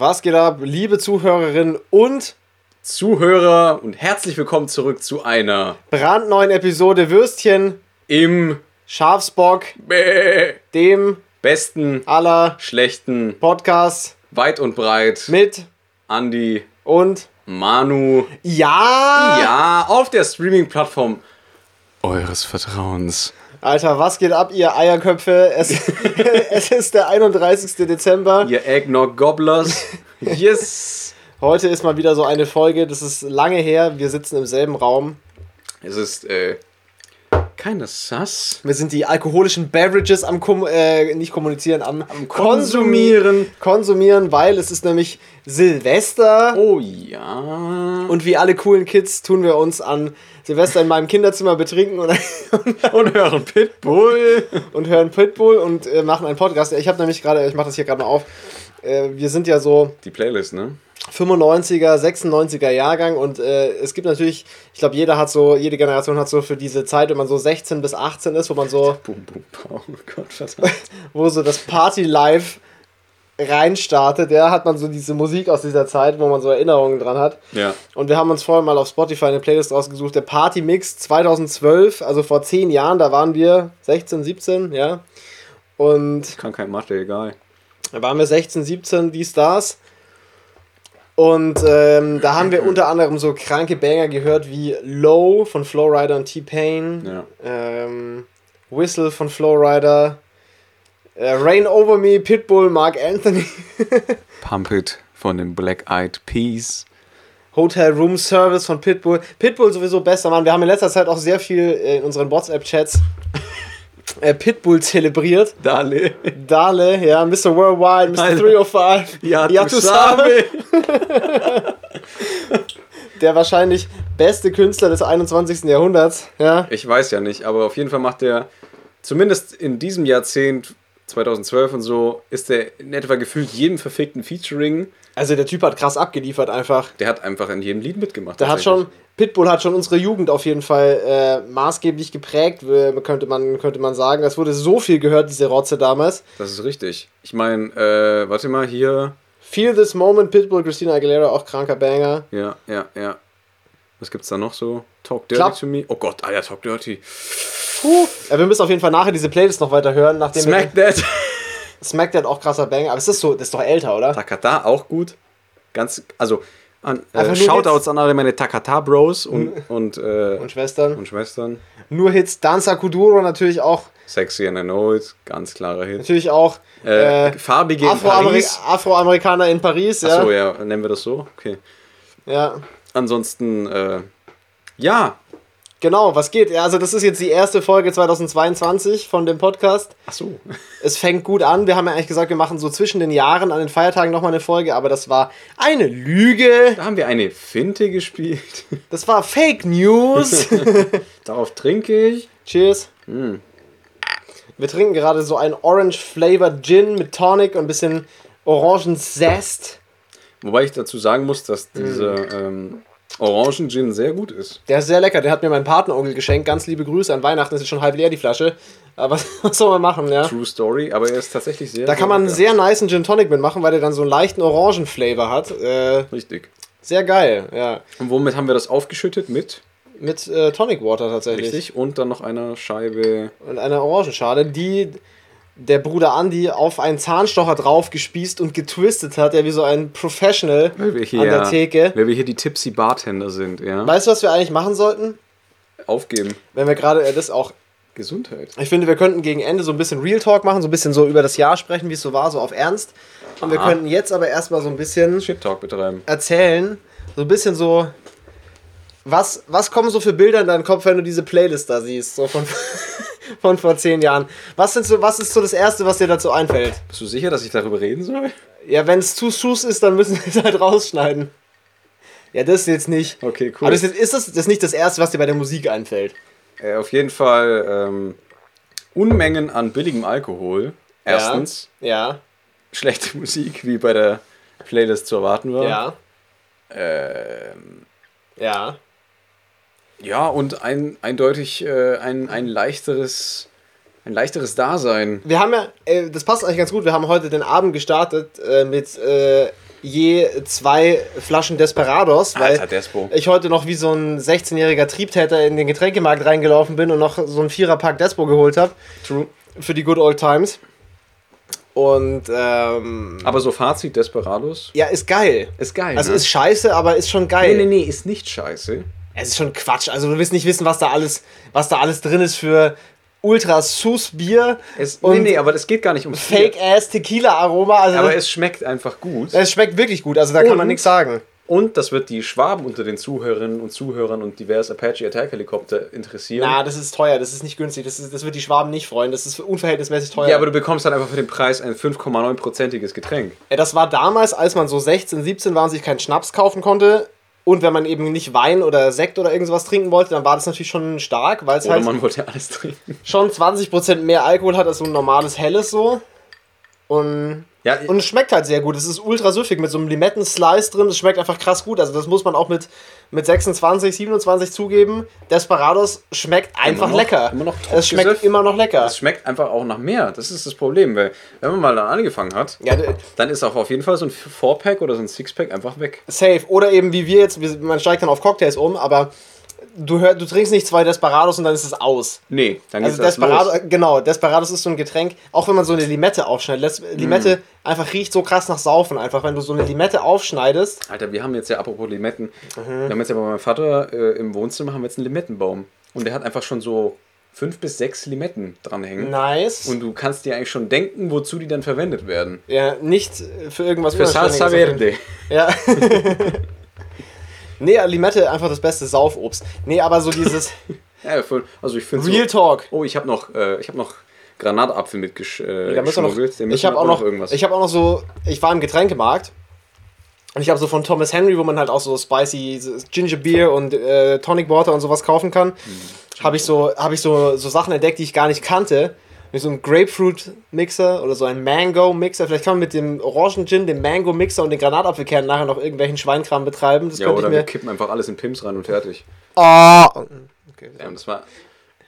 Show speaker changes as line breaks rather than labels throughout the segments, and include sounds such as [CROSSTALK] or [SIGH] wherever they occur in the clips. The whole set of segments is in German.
Was geht ab, liebe Zuhörerinnen und
Zuhörer und herzlich willkommen zurück zu einer
brandneuen Episode Würstchen
im
Schafsbock,
Bäh
dem
besten,
aller
schlechten,
Podcasts
weit und breit
mit
Andi,
und
Manu.
ja,
Ja, auf der Streaming-Plattform eures Vertrauens.
Alter, was geht ab, ihr Eierköpfe? Es, [LAUGHS] es ist der 31. Dezember.
Ihr Eggnog Gobblers. Yes!
Heute ist mal wieder so eine Folge, das ist lange her. Wir sitzen im selben Raum.
Es ist äh, keine Sass.
Wir sind die alkoholischen Beverages am Kom äh, nicht kommunizieren, am,
Konsumieren.
konsumieren, weil es ist nämlich Silvester.
Oh ja.
Und wie alle coolen Kids tun wir uns an Silvester in meinem Kinderzimmer betrinken und, [LAUGHS]
Und hören Pitbull.
und hören Pitbull und äh, machen einen Podcast. Ich habe nämlich gerade, ich mache das hier gerade mal auf. Äh, wir sind ja so
Die Playlist, ne?
95er, 96er Jahrgang und äh, es gibt natürlich, ich glaube, jeder hat so, jede Generation hat so für diese Zeit, wenn man so 16 bis 18 ist, wo man so, [LAUGHS]
Boom, boom. Oh Gott, verdammt. [LAUGHS]
wo so das Party Live reinstartet, ja, hat man so diese Musik aus dieser Zeit, wo man so Erinnerungen dran hat.
Ja.
Und wir haben uns vorher mal auf Spotify eine Playlist rausgesucht, der Party Mix 2012, also vor 10 Jahren, da waren wir 16, 17, ja. Und
Kann kein Mathe, egal.
Da waren wir 16, 17, die Stars. Und ähm, da haben wir unter anderem so kranke Banger gehört wie Low von Flowrider und T-Pain,
Ja.
ähm, Whistle von Flowrider, äh, Rain Over Me, Pitbull, Mark Anthony, [LAUGHS]
Pump It von den Black Eyed Peas.
Hotel Room Service von Pitbull. Pitbull sowieso bester Mann. Wir haben in letzter Zeit auch sehr viel äh, in unseren WhatsApp-Chats äh, Pitbull zelebriert.
Dale.
Dale, ja, Mr. Worldwide, Mr.
Alter.
305,
Ja,
Ja, tu sabe. [LAUGHS] der wahrscheinlich beste Künstler des 21. Jahrhunderts. Ja,
Ich weiß ja nicht, aber auf jeden Fall macht der, zumindest in diesem Jahrzehnt, 2012 und so, ist der in etwa gefühlt jedem verfickten Featuring.
also der Typ hat krass abgeliefert einfach.
Der hat einfach in jedem Lied mitgemacht.
Der hat schon, Pitbull hat schon unsere Jugend auf jeden Fall äh, maßgeblich geprägt, könnte man, könnte man sagen. Es wurde so viel gehört, diese Rotze damals.
Das ist richtig. Ich meine, äh, warte mal, hier.
Feel This Moment, Pitbull, Christina Aguilera, auch kranker Banger.
Ja, ja, ja. Was gibt's da noch so? Talk Dirty
Club.
to Me. Oh Gott, Alter, Talk Dirty.
Puh. Ja, wir müssen auf jeden Fall nachher diese Playlist noch weiter hören, nachdem
Smack That.
Smack That auch krasser Banger. Aber es ist so, das ist doch älter, oder?
Takata auch gut. Ganz, also, an, äh, Shoutouts an alle meine Takata-Bros und, [LAUGHS] und, äh,
Und Schwestern.
und Schwestern.
Nur Hits. Danza Kuduro natürlich auch,
Sexy and I Know It, ganz klarer Hit.
natürlich auch
Äh,
äh,
Farbige in.
Afroamerikaner in Paris, ja.
Achso, ja, nennen wir das so? Okay.
ja.
Ansonsten, äh, ja.
Genau, was geht? Also das ist jetzt die erste Folge 2022 von dem Podcast.
Achso. [LAUGHS]
Es fängt gut an. Wir haben ja eigentlich gesagt, wir machen so zwischen den Jahren an den Feiertagen nochmal eine Folge, aber das war eine Lüge.
Da haben wir eine Finte gespielt. [LAUGHS]
Das war Fake News. [LAUGHS]
Darauf trinke ich.
Cheers.
Hm.
Wir trinken gerade so einen Orange Flavored Gin mit Tonic und ein bisschen Orangenzest.
Wobei ich dazu sagen muss, dass
Mhm.
dieser ähm, Orangen-Gin sehr gut ist.
Der ist sehr lecker. Der hat mir mein Patenonkel geschenkt. Ganz liebe Grüße an Weihnachten. Ist jetzt schon halb leer, die Flasche. Aber [LAUGHS] was soll man machen, ja?
True Story, aber er ist tatsächlich sehr
Da kann man einen sehr nice Gin Tonic mitmachen, weil der dann so einen leichten Orangenflavor hat. Äh,
Richtig.
sehr geil, ja.
Und womit haben wir das aufgeschüttet? Mit?
Mit äh, Tonic Water tatsächlich.
Richtig. Und dann noch einer Scheibe.
Und einer Orangenschale, die der Bruder Andy auf einen Zahnstocher drauf gespießt und getwistet hat, der wie so ein Professional
wir hier,
an der Theke.
Weil wir hier die Tipsy Bartender sind, ja.
Weißt du, was wir eigentlich machen sollten?
Aufgeben.
Wenn wir gerade äh, das auch.
Gesundheit.
Ich finde, wir könnten gegen Ende so ein bisschen Real Talk machen, so ein bisschen so über das Jahr sprechen, wie es so war, so auf Ernst. Und wir
Aha.
könnten jetzt aber erstmal so ein bisschen
Shit Talk betreiben.
erzählen, so ein bisschen so. Was, was kommen so für Bilder in deinen Kopf, wenn du diese Playlist da siehst, so von, [LAUGHS] von vor zehn Jahren? Was, sind so, was ist so das Erste, was dir dazu einfällt?
Bist du sicher, dass ich darüber reden soll?
Ja, wenn es zu Schuss ist, dann müssen [LAUGHS] wir es halt rausschneiden. Ja, das jetzt nicht.
Okay, cool.
Aber das ist, ist das, das ist nicht das Erste, was dir bei der Musik einfällt?
Äh, auf jeden Fall ähm, Unmengen an billigem Alkohol. Erstens.
Ja.
Schlechte Musik, wie bei der Playlist zu erwarten war.
Ja.
Ähm,
Ja.
Ja, und ein, eindeutig äh, ein, ein leichteres ein leichteres Dasein.
Wir haben ja, äh, das passt eigentlich ganz gut, wir haben heute den Abend gestartet äh, mit äh, je zwei Flaschen Desperados, weil ich heute noch wie so ein 16-jähriger Triebtäter in den Getränkemarkt reingelaufen bin und noch so einen Viererpack Despo geholt habe.
True.
Für die Good Old Times. Und ähm,
Aber so Fazit Desperados
ja, ist geil.
ist geil.
Also
ne?
ist scheiße, aber ist schon geil.
nee, nee, nee, ist nicht scheiße.
Es ist schon Quatsch. Also du willst nicht wissen, was da alles, was da alles drin ist für ultra sus Bier
Es,
und
nee, nee, aber das geht gar nicht um
Fake Ass Tequila Aroma. Also
Aber es schmeckt einfach gut.
es schmeckt wirklich gut. Also da kann man
Und-
nichts sagen.
Und das wird die Schwaben unter den Zuhörerinnen und Zuhörern und divers Apache Attack Helikopter interessieren.
Na, das ist teuer. Das ist nicht günstig. Das, ist, das wird die Schwaben nicht freuen. Das ist unverhältnismäßig teuer.
ja, aber du bekommst dann einfach für den Preis ein 5,9-prozentiges Getränk.
Ja, das war damals, als man so 16, 17 war und sich keinen Schnaps kaufen konnte. Und wenn man eben nicht Wein oder Sekt oder irgendwas trinken wollte, dann war das natürlich schon stark, weil es halt
man wollte alles trinken.
schon 20% mehr Alkohol hat als so ein normales Helles so. Und,
Ja,
und es schmeckt halt sehr gut. Es ist ultra süffig mit so einem Limetten-Slice drin. Es schmeckt einfach krass gut. Also das muss man auch mit, mit 26, 27 zugeben. Desperados schmeckt einfach
noch-
lecker.
immer noch
es schmeckt
Topgesöff.
immer noch lecker.
es schmeckt einfach auch nach mehr. Das ist das Problem, weil wenn man mal dann angefangen hat,
Ja,
dann ist auch auf jeden Fall so ein 4-Pack oder so ein 6-Pack einfach weg.
safe. Oder eben wie wir jetzt, man steigt dann auf Cocktails um, aber du, hör, du trinkst nicht zwei Desperados und dann ist es aus.
Nee, dann
Also
erst
Desperado,
los.
genau, Desperados ist so ein Getränk, auch wenn man so eine Limette aufschneidet. Les- Limette
Mm.
einfach riecht so krass nach Saufen, einfach wenn du so eine Limette aufschneidest.
Alter, wir haben jetzt ja, apropos Limetten,
Mhm.
wir haben jetzt ja bei meinem Vater äh, im Wohnzimmer haben wir jetzt einen Limettenbaum. Und der hat einfach schon so fünf bis sechs Limetten dranhängen.
Nice.
Und du kannst dir eigentlich schon denken, wozu die dann verwendet werden.
ja, nicht für irgendwas
Für Salsa. Verde.
Ja. [LAUGHS] nee, Limette einfach das beste Saufobst. Nee, aber so dieses [LAUGHS]
Ja. Also ich finde
Real
so,
Talk.
Oh, ich habe noch, äh, ich habe noch Granatapfel mitgesch äh,
müssen ich habe auch noch,
irgendwas.
ich habe auch noch so, ich war im Getränkemarkt und ich habe so von Thomas Henry, wo man halt auch so spicy Ginger Beer und äh, Tonic Water und sowas kaufen kann,
Mhm.
habe ich so, habe ich so, so Sachen entdeckt, die ich gar nicht kannte. Wie so ein Grapefruit Mixer oder so ein Mango Mixer. Vielleicht kann man mit dem Orangen Gin, dem Mango Mixer und den Granatapfelkernen nachher noch irgendwelchen Schweinkram betreiben. Das
ja, oder
ich
wir kippen einfach alles in Pims rein und fertig.
Oh. Okay.
Ja, und das war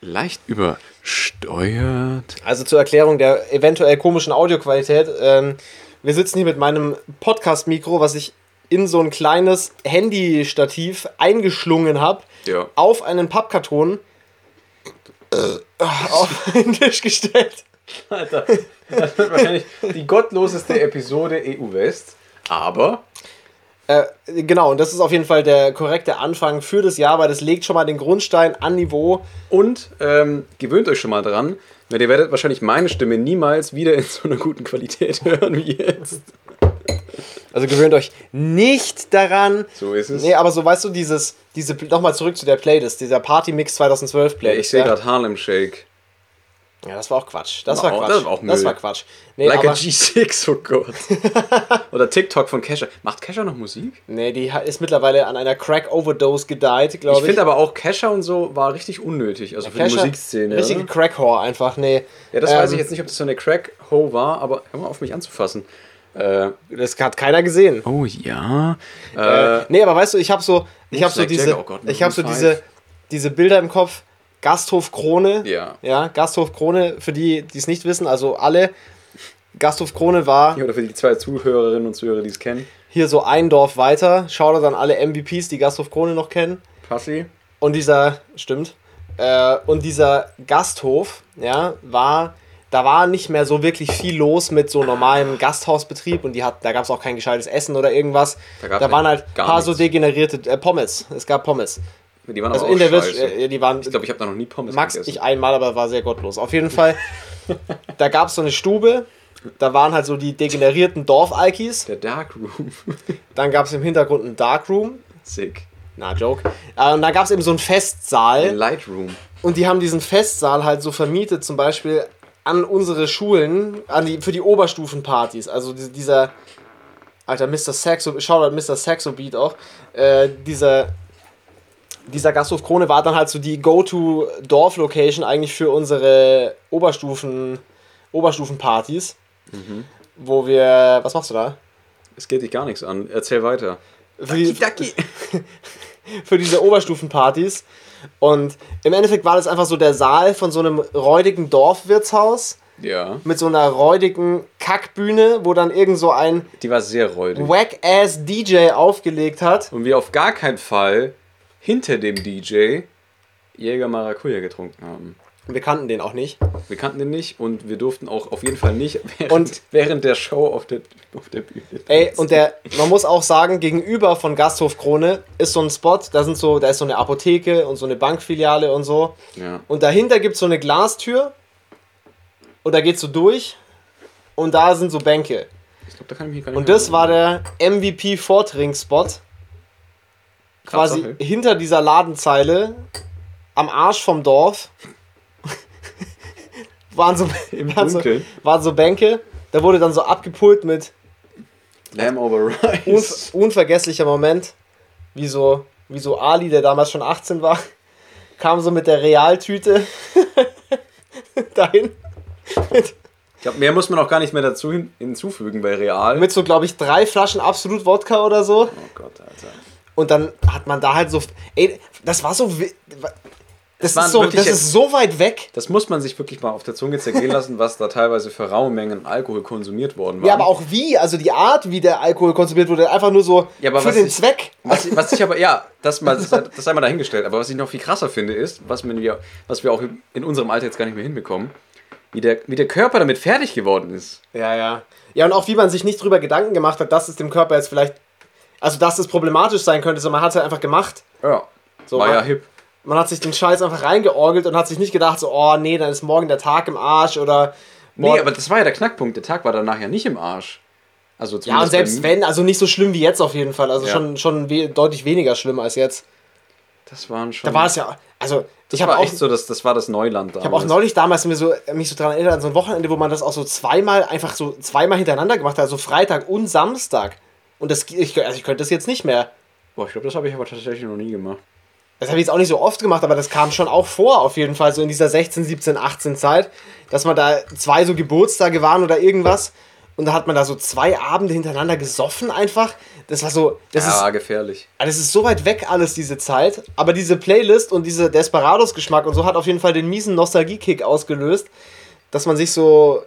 leicht übersteuert.
Also zur Erklärung der eventuell komischen Audioqualität. Ähm, wir sitzen hier mit meinem Podcast-Mikro, was ich in so ein kleines Handy-Stativ eingeschlungen habe,
Ja.
auf einen Pappkarton auf [LAUGHS] einen Tisch gestellt.
Alter, das wird wahrscheinlich die gottloseste Episode EU West. Aber
Äh, genau, und das ist auf jeden Fall der korrekte Anfang für das Jahr, weil das legt schon mal den Grundstein an Niveau.
Und ähm, gewöhnt euch schon mal dran, weil ihr werdet wahrscheinlich meine Stimme niemals wieder in so einer guten Qualität [LAUGHS] hören wie jetzt.
Also gewöhnt euch nicht daran.
So ist es.
Nee, aber so weißt du, dieses, diese, nochmal zurück zu der Playlist, dieser Party Mix 2012
Ja,
Playlist.
ich sehe
ja?
gerade Harlem Shake.
Ja, das war auch Quatsch. Das
War
war
auch-
Quatsch.
das war auch
Das
Müll.
war Quatsch. Nee,
like a G6, oh Gott. [LAUGHS] Oder TikTok von Kesha. Macht Kesha noch Musik?
nee, die ist mittlerweile an einer Crack-Overdose gedeiht, glaube
Ich
ich.
finde aber auch Kesha und so war richtig unnötig, also für die
Kesha,
Musikszene.
Richtige? Crack-Whore einfach, nee.
Ja, das
Ähm,
weiß ich jetzt nicht, ob das so eine Crack-Ho war, aber hör mal auf mich anzufassen. Äh,
Das hat keiner gesehen.
oh ja.
Äh, nee, aber weißt du, ich habe so, ich habe so diese,
oh Gott,
ich habe so diese, diese Bilder im Kopf. Gasthof Krone.
Ja.
Ja, Gasthof Krone, für die, die es nicht wissen, also alle. Gasthof Krone war
Oder für die zwei Zuhörerinnen und Zuhörer, die es kennen.
hier so ein Dorf weiter. Schaut an alle MVPs, die Gasthof Krone noch kennen.
Passi.
Und dieser, stimmt, äh, und dieser Gasthof, ja, war, da war nicht mehr so wirklich viel los mit so normalem Gasthausbetrieb und die hat, da gab es auch kein gescheites Essen oder irgendwas.
Da
Da,
gab's
waren
nicht-
halt ein paar so
nichts.
degenerierte äh, Pommes. Es gab Pommes.
Die waren
Also
aber
in
auch
der Wirtschaft,
scheiße.
äh, die waren,
Ich glaube, ich habe da noch nie Pommes
Max,
gegessen.
ich einmal, aber war sehr gottlos. Auf jeden Fall, [LAUGHS] da gab es so eine Stube, da waren halt so die degenerierten Dorf-Alkis.
Der Dark Room. [LAUGHS]
Dann gab es im Hintergrund einen Darkroom.
Sick.
Na, Joke. Äh, und dann gab es eben so einen Festsaal.
Ein Lightroom.
Und die haben diesen Festsaal halt so vermietet, zum Beispiel an unsere Schulen, an die, für die Oberstufenpartys. Also die- dieser, alter Mr. Saxo, Shoutout Mr. Saxo Beat auch, äh, dieser, dieser Gasthof Krone war dann halt so die Go-To-Dorf-Location eigentlich für unsere Oberstufen, Oberstufenpartys. Wo wir, was machst du da?
Es geht dich gar nichts an. Erzähl weiter.
Für die, [LAUGHS] für diese Oberstufenpartys. Und im Endeffekt war das einfach so der Saal von so einem räudigen Dorfwirtshaus.
Ja.
mit so einer räudigen Kackbühne, wo dann irgend so ein
Die war sehr räudig.
Wack-Ass DJ aufgelegt hat.
Und wir auf gar keinen Fall hinter dem DJ Jäger Maracuja getrunken haben.
Wir kannten den auch nicht.
Wir kannten den nicht und wir durften auch auf jeden Fall nicht [LAUGHS] während,
Und-
während der Show auf der, auf der Bühne.
Ey,
tanzen.
und der, man muss auch sagen, gegenüber von Gasthof Krone ist so ein Spot, da sind so, da ist so eine Apotheke und so eine Bankfiliale und so.
Ja.
Und dahinter gibt es so eine Glastür und da geht's so durch und da sind so Bänke.
Ich glaube, da kann ich mich gar nicht
Und das war der MVP Vortrink-Spot. Quasi hinter dieser Ladenzeile am Arsch vom Dorf waren so, [LAUGHS] waren, so, waren so Bänke. Da wurde dann so abgepult mit
Lamb over Rice.
unvergesslicher Moment, wie so, wie so Ali, der damals schon 18 war, [LAUGHS] kam so mit der Realtüte [LAUGHS] dahin.
Ich glaube, mehr muss man auch gar nicht mehr dazu hin, hinzufügen bei Real.
mit so, glaube ich, drei Flaschen Absolut Wodka oder so.
oh Gott, Alter.
Und dann hat man da halt so. Ey, das war so. Das,
waren
ist so, das ist so weit weg.
Das muss man sich wirklich mal auf der Zunge zergehen lassen, was da teilweise für raue Mengen Alkohol konsumiert worden war.
Ja, aber auch wie, also die Art, wie der Alkohol konsumiert wurde, einfach nur so
Ja,
für den
ich-
Zweck.
Was, ich- was ich aber, ja, das, mal, [LAUGHS] das, das einmal dahingestellt. Aber was ich noch viel krasser finde, ist, was wir, was wir auch in unserem Alter jetzt gar nicht mehr hinbekommen, wie der, wie der Körper damit fertig geworden ist.
Ja, ja. Ja, und auch wie man sich nicht drüber Gedanken gemacht hat, dass es dem Körper jetzt vielleicht. Also, dass es problematisch sein könnte, sondern man hat es halt einfach gemacht.
Ja,
So,
war ja hip.
Man hat sich den Scheiß einfach reingeorgelt und hat sich nicht gedacht, so, oh nee, dann ist morgen der Tag im Arsch oder.
Nee, aber das war ja der Knackpunkt. Der Tag war danach ja nicht im Arsch. Also
ja, und selbst wenn, also nicht so schlimm wie jetzt auf jeden Fall. Also
Ja.
schon, schon we deutlich weniger schlimm als jetzt.
Das waren schon.
Da war es ja. Also,
das
ich habe
war
auch.
echt so, das, das war das Neuland
Ich habe auch neulich damals mir so, mich so daran erinnert, an so ein Wochenende, wo man das auch so zweimal, einfach so zweimal hintereinander gemacht hat, also Freitag und Samstag. Und das, ich, also ich könnte das jetzt nicht mehr.
Boah, ich glaube, das habe ich aber tatsächlich noch nie gemacht.
Das habe ich jetzt auch nicht so oft gemacht, aber das kam schon auch vor, auf jeden Fall, so in dieser 16, 17, 18 Zeit, dass man da zwei so Geburtstage waren oder irgendwas. Und da hat man da so zwei Abende hintereinander gesoffen einfach. Das war so, das
ja,
ist
gefährlich.
Ah, Das ist so weit weg alles, diese Zeit. Aber diese Playlist und diese Desperados-Geschmack und so hat auf jeden Fall den miesen Nostalgie-Kick ausgelöst, dass man sich so.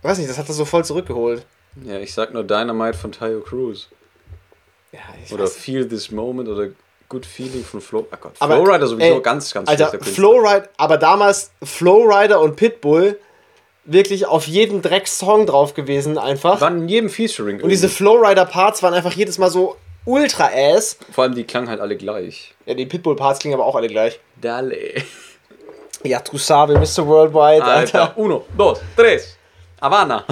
Weiß nicht, das hat er so voll zurückgeholt.
Ja, ich sag nur Dynamite von Tayo Cruz.
Ja, ich
Oder
weiß.
Feel This Moment oder Good Feeling von Flow. Ach Gott,
Aber,
Flowrider sowieso
ey,
ganz, ganz
Alter,
schlechter Künstler.
Flowrider, aber damals Flowrider und Pitbull wirklich auf jeden Dreck-Song drauf gewesen, einfach.
Waren in jedem Featuring.
Und diese Flowrider-Parts waren einfach jedes Mal so ultra-ass.
Vor allem die klangen halt alle gleich.
Ja, die Pitbull-Parts klingen aber auch alle gleich.
Dale.
Ja, tu sabe, Mr. Worldwide, Alter.
Alter, uno, dos, tres. Havana.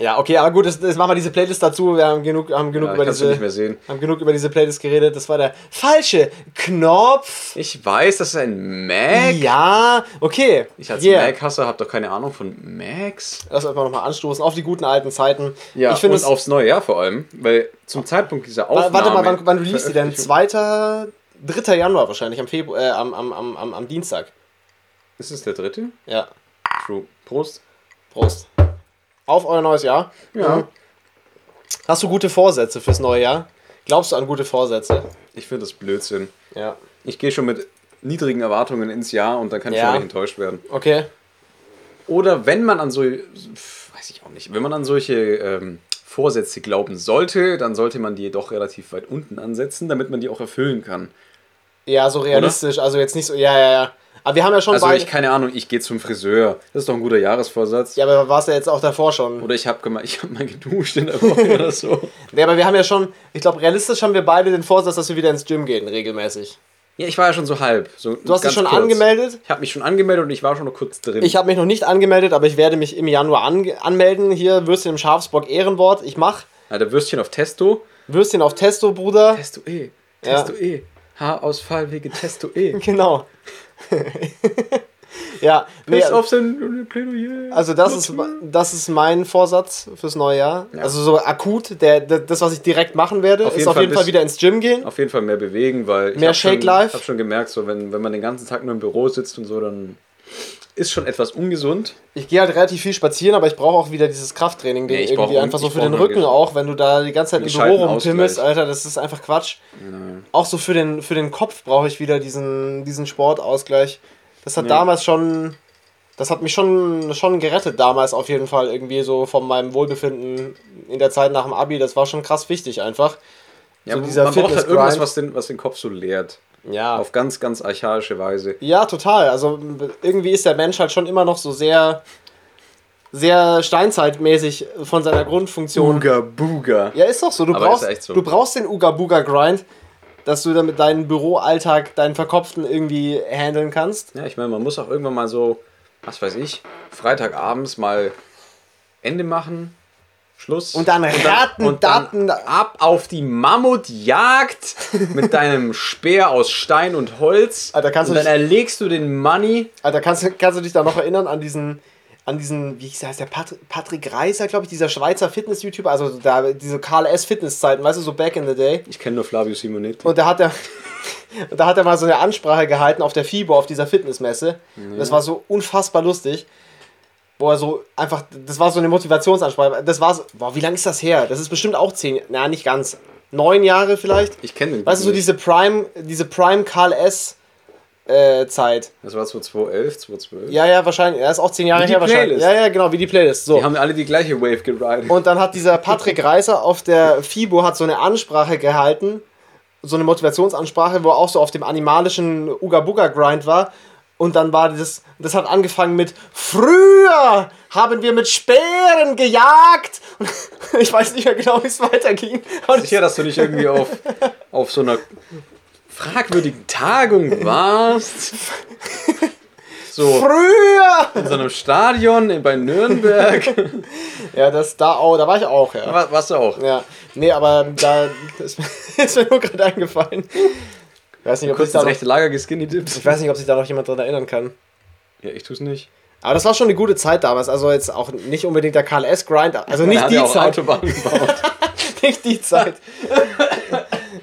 Ja, okay, aber gut, das machen wir diese Playlist dazu. Wir haben genug, haben genug
Ja,
über diese. haben genug über diese Playlist geredet. Das war der falsche Knopf.
Ich weiß, das ist ein Mac.
Ja, okay.
Ich als
Yeah.
Mac-Hasser habe doch keine Ahnung von Macs.
Lass uns einfach nochmal anstoßen auf die guten alten Zeiten.
Ja,
ich finde
und
es.
aufs neue Jahr vor allem. Weil zum Zeitpunkt dieser Aufnahme...
Warte mal, wann, wann release die denn?
Veröffentlichung-
2. 3. Januar wahrscheinlich, am, Februar, äh, am, am, am, am, am Dienstag.
Ist es der dritte?
Ja,
True. Prost.
Prost. Auf euer neues Jahr.
Ja.
Mhm. Hast du gute Vorsätze fürs neue Jahr? Glaubst du an gute Vorsätze?
Ich finde das Blödsinn.
Ja.
Ich gehe schon mit niedrigen Erwartungen ins Jahr und dann kann ich
Ja.
schon nicht enttäuscht werden.
Okay.
Oder wenn man an so, weiß ich auch nicht, wenn man an solche ähm, Vorsätze glauben sollte, dann sollte man die doch relativ weit unten ansetzen, damit man die auch erfüllen kann.
Ja, so realistisch. Also jetzt nicht so. Ja, ja, ja. Aber wir haben ja schon
Also ich, keine Ahnung, ich gehe zum Friseur. Das ist doch ein guter Jahresvorsatz.
Ja, aber warst ja jetzt auch davor schon.
Oder ich habe ich hab mal geduscht in der Woche [LAUGHS] oder so.
Ja, aber wir haben ja schon, ich glaube, realistisch haben wir beide den Vorsatz, dass wir wieder ins Gym gehen, regelmäßig.
Ja, ich war ja schon so halb. So
Du hast dich schon angemeldet?
Ich habe mich schon angemeldet und ich war schon noch kurz drin.
Ich habe mich noch nicht angemeldet, aber ich werde mich im Januar ange anmelden. Hier, Würstchen im Schafsbock Ehrenwort. Ich mach
ja, der Würstchen auf Testo.
Würstchen auf Testo, Bruder.
Testo E.
Ja.
Testo E. Haarausfall wegen Testo E. [LAUGHS]
Genau. [LAUGHS] ja, nee,
Piss auf sein Plädoyer.
also das ist, das ist mein Vorsatz fürs neue Jahr.
Ja.
Also so akut, der, der, das, was ich direkt machen werde,
Auf
ist auf
Fall
jeden Fall
bis-
wieder ins Gym gehen.
Auf jeden Fall mehr bewegen, weil ich
Mehr
hab
Shake
schon,
Life?
habe schon gemerkt, so wenn, wenn man den ganzen Tag nur im Büro sitzt und so, dann ist schon etwas ungesund.
Ich gehe halt relativ viel spazieren, aber ich brauche auch wieder dieses Krafttraining
Nee, ich
irgendwie einfach so für den Rücken auch, wenn du da die ganze Zeit im Büro rumpimmelst. Alter, das ist einfach Quatsch. Auch so für den, für den Kopf brauche ich wieder diesen, diesen Sportausgleich. Das hat
Ja.
damals schon das hat mich schon, schon gerettet damals auf jeden Fall irgendwie so von meinem Wohlbefinden in der Zeit nach dem Abi. Das war schon krass wichtig einfach.
Ja,
so
man
dieser
braucht halt irgendwas, was den, was den Kopf so leert.
Ja.
Auf ganz, ganz archaische Weise.
Ja, total. Also irgendwie ist der Mensch halt schon immer noch so sehr, sehr steinzeitmäßig von seiner Grundfunktion.
Uga Buga.
Ja, ist doch so. Du
Aber
brauchst,
so.
du brauchst den Uga Buga Grind, dass du damit deinen Büroalltag, deinen Verkopften irgendwie handeln kannst.
Ja, ich meine, man muss auch irgendwann mal so, was weiß ich, Freitagabends mal Ende machen, Schluss.
Und dann Ratten,
und dann
Daten.
ab auf die Mammutjagd mit [LAUGHS] deinem Speer aus Stein und Holz.
Alter, kannst
und
du
dann
dich-
erlegst du den Money.
Alter, kannst, du- kannst du dich da noch erinnern an diesen, an diesen, wie heißt der, Pat Patrick Reiser, glaube ich, dieser Schweizer Fitness-YouTuber, also da, diese Karl S. Fitness-Zeiten, weißt du, so back in the day.
Ich kenne nur Flavio Simonetti.
Und da hat er, [LAUGHS] und da hat er mal so eine Ansprache gehalten auf der FIBO, auf dieser Fitnessmesse. Das war so unfassbar lustig. Wo er so einfach, das war so eine Motivationsansprache. Das war so, boah, wie lange ist das her? Das ist bestimmt auch zehn, na nicht ganz, neun Jahre vielleicht.
Ich kenne den.
Weißt du, so diese Prime, diese Prime Karl S. Äh, Zeit.
Das war 2011, 2012.
Ja, ja, wahrscheinlich. Er ist auch zehn Jahre her wahrscheinlich. Ja, ja, genau, wie die Playlist. So.
Die haben alle die gleiche Wave geridet.
Und dann hat dieser Patrick [LAUGHS] Reiser auf der FIBO hat so eine Ansprache gehalten, so eine Motivationsansprache, wo er auch so auf dem animalischen Uga Buga Grind war. Und dann war das, das hat angefangen mit Früher haben wir mit Speeren gejagt. [LAUGHS] Ich weiß nicht mehr genau, wie es weiterging.
Sicher, dass du nicht irgendwie auf, auf so einer fragwürdigen Tagung warst. [LAUGHS] So
Früher!
in so einem Stadion bei Nürnberg. [LAUGHS]
Ja, das da auch, da war ich auch, ja.
War- Warst du auch?
Ja, nee, aber da ist ist mir nur gerade eingefallen. Ich weiß nicht, ob sich da noch,
rechte Lager geskinny dipped.
ich weiß nicht, ob sich da noch jemand dran erinnern kann.
Ja, ich tu's nicht.
Aber das war schon eine gute Zeit damals. Also jetzt auch nicht unbedingt der KLS-Grind. Also [LAUGHS] nicht die
ja auch
Zeit.
Autobahnen gebaut. [LAUGHS]
Nicht die Zeit.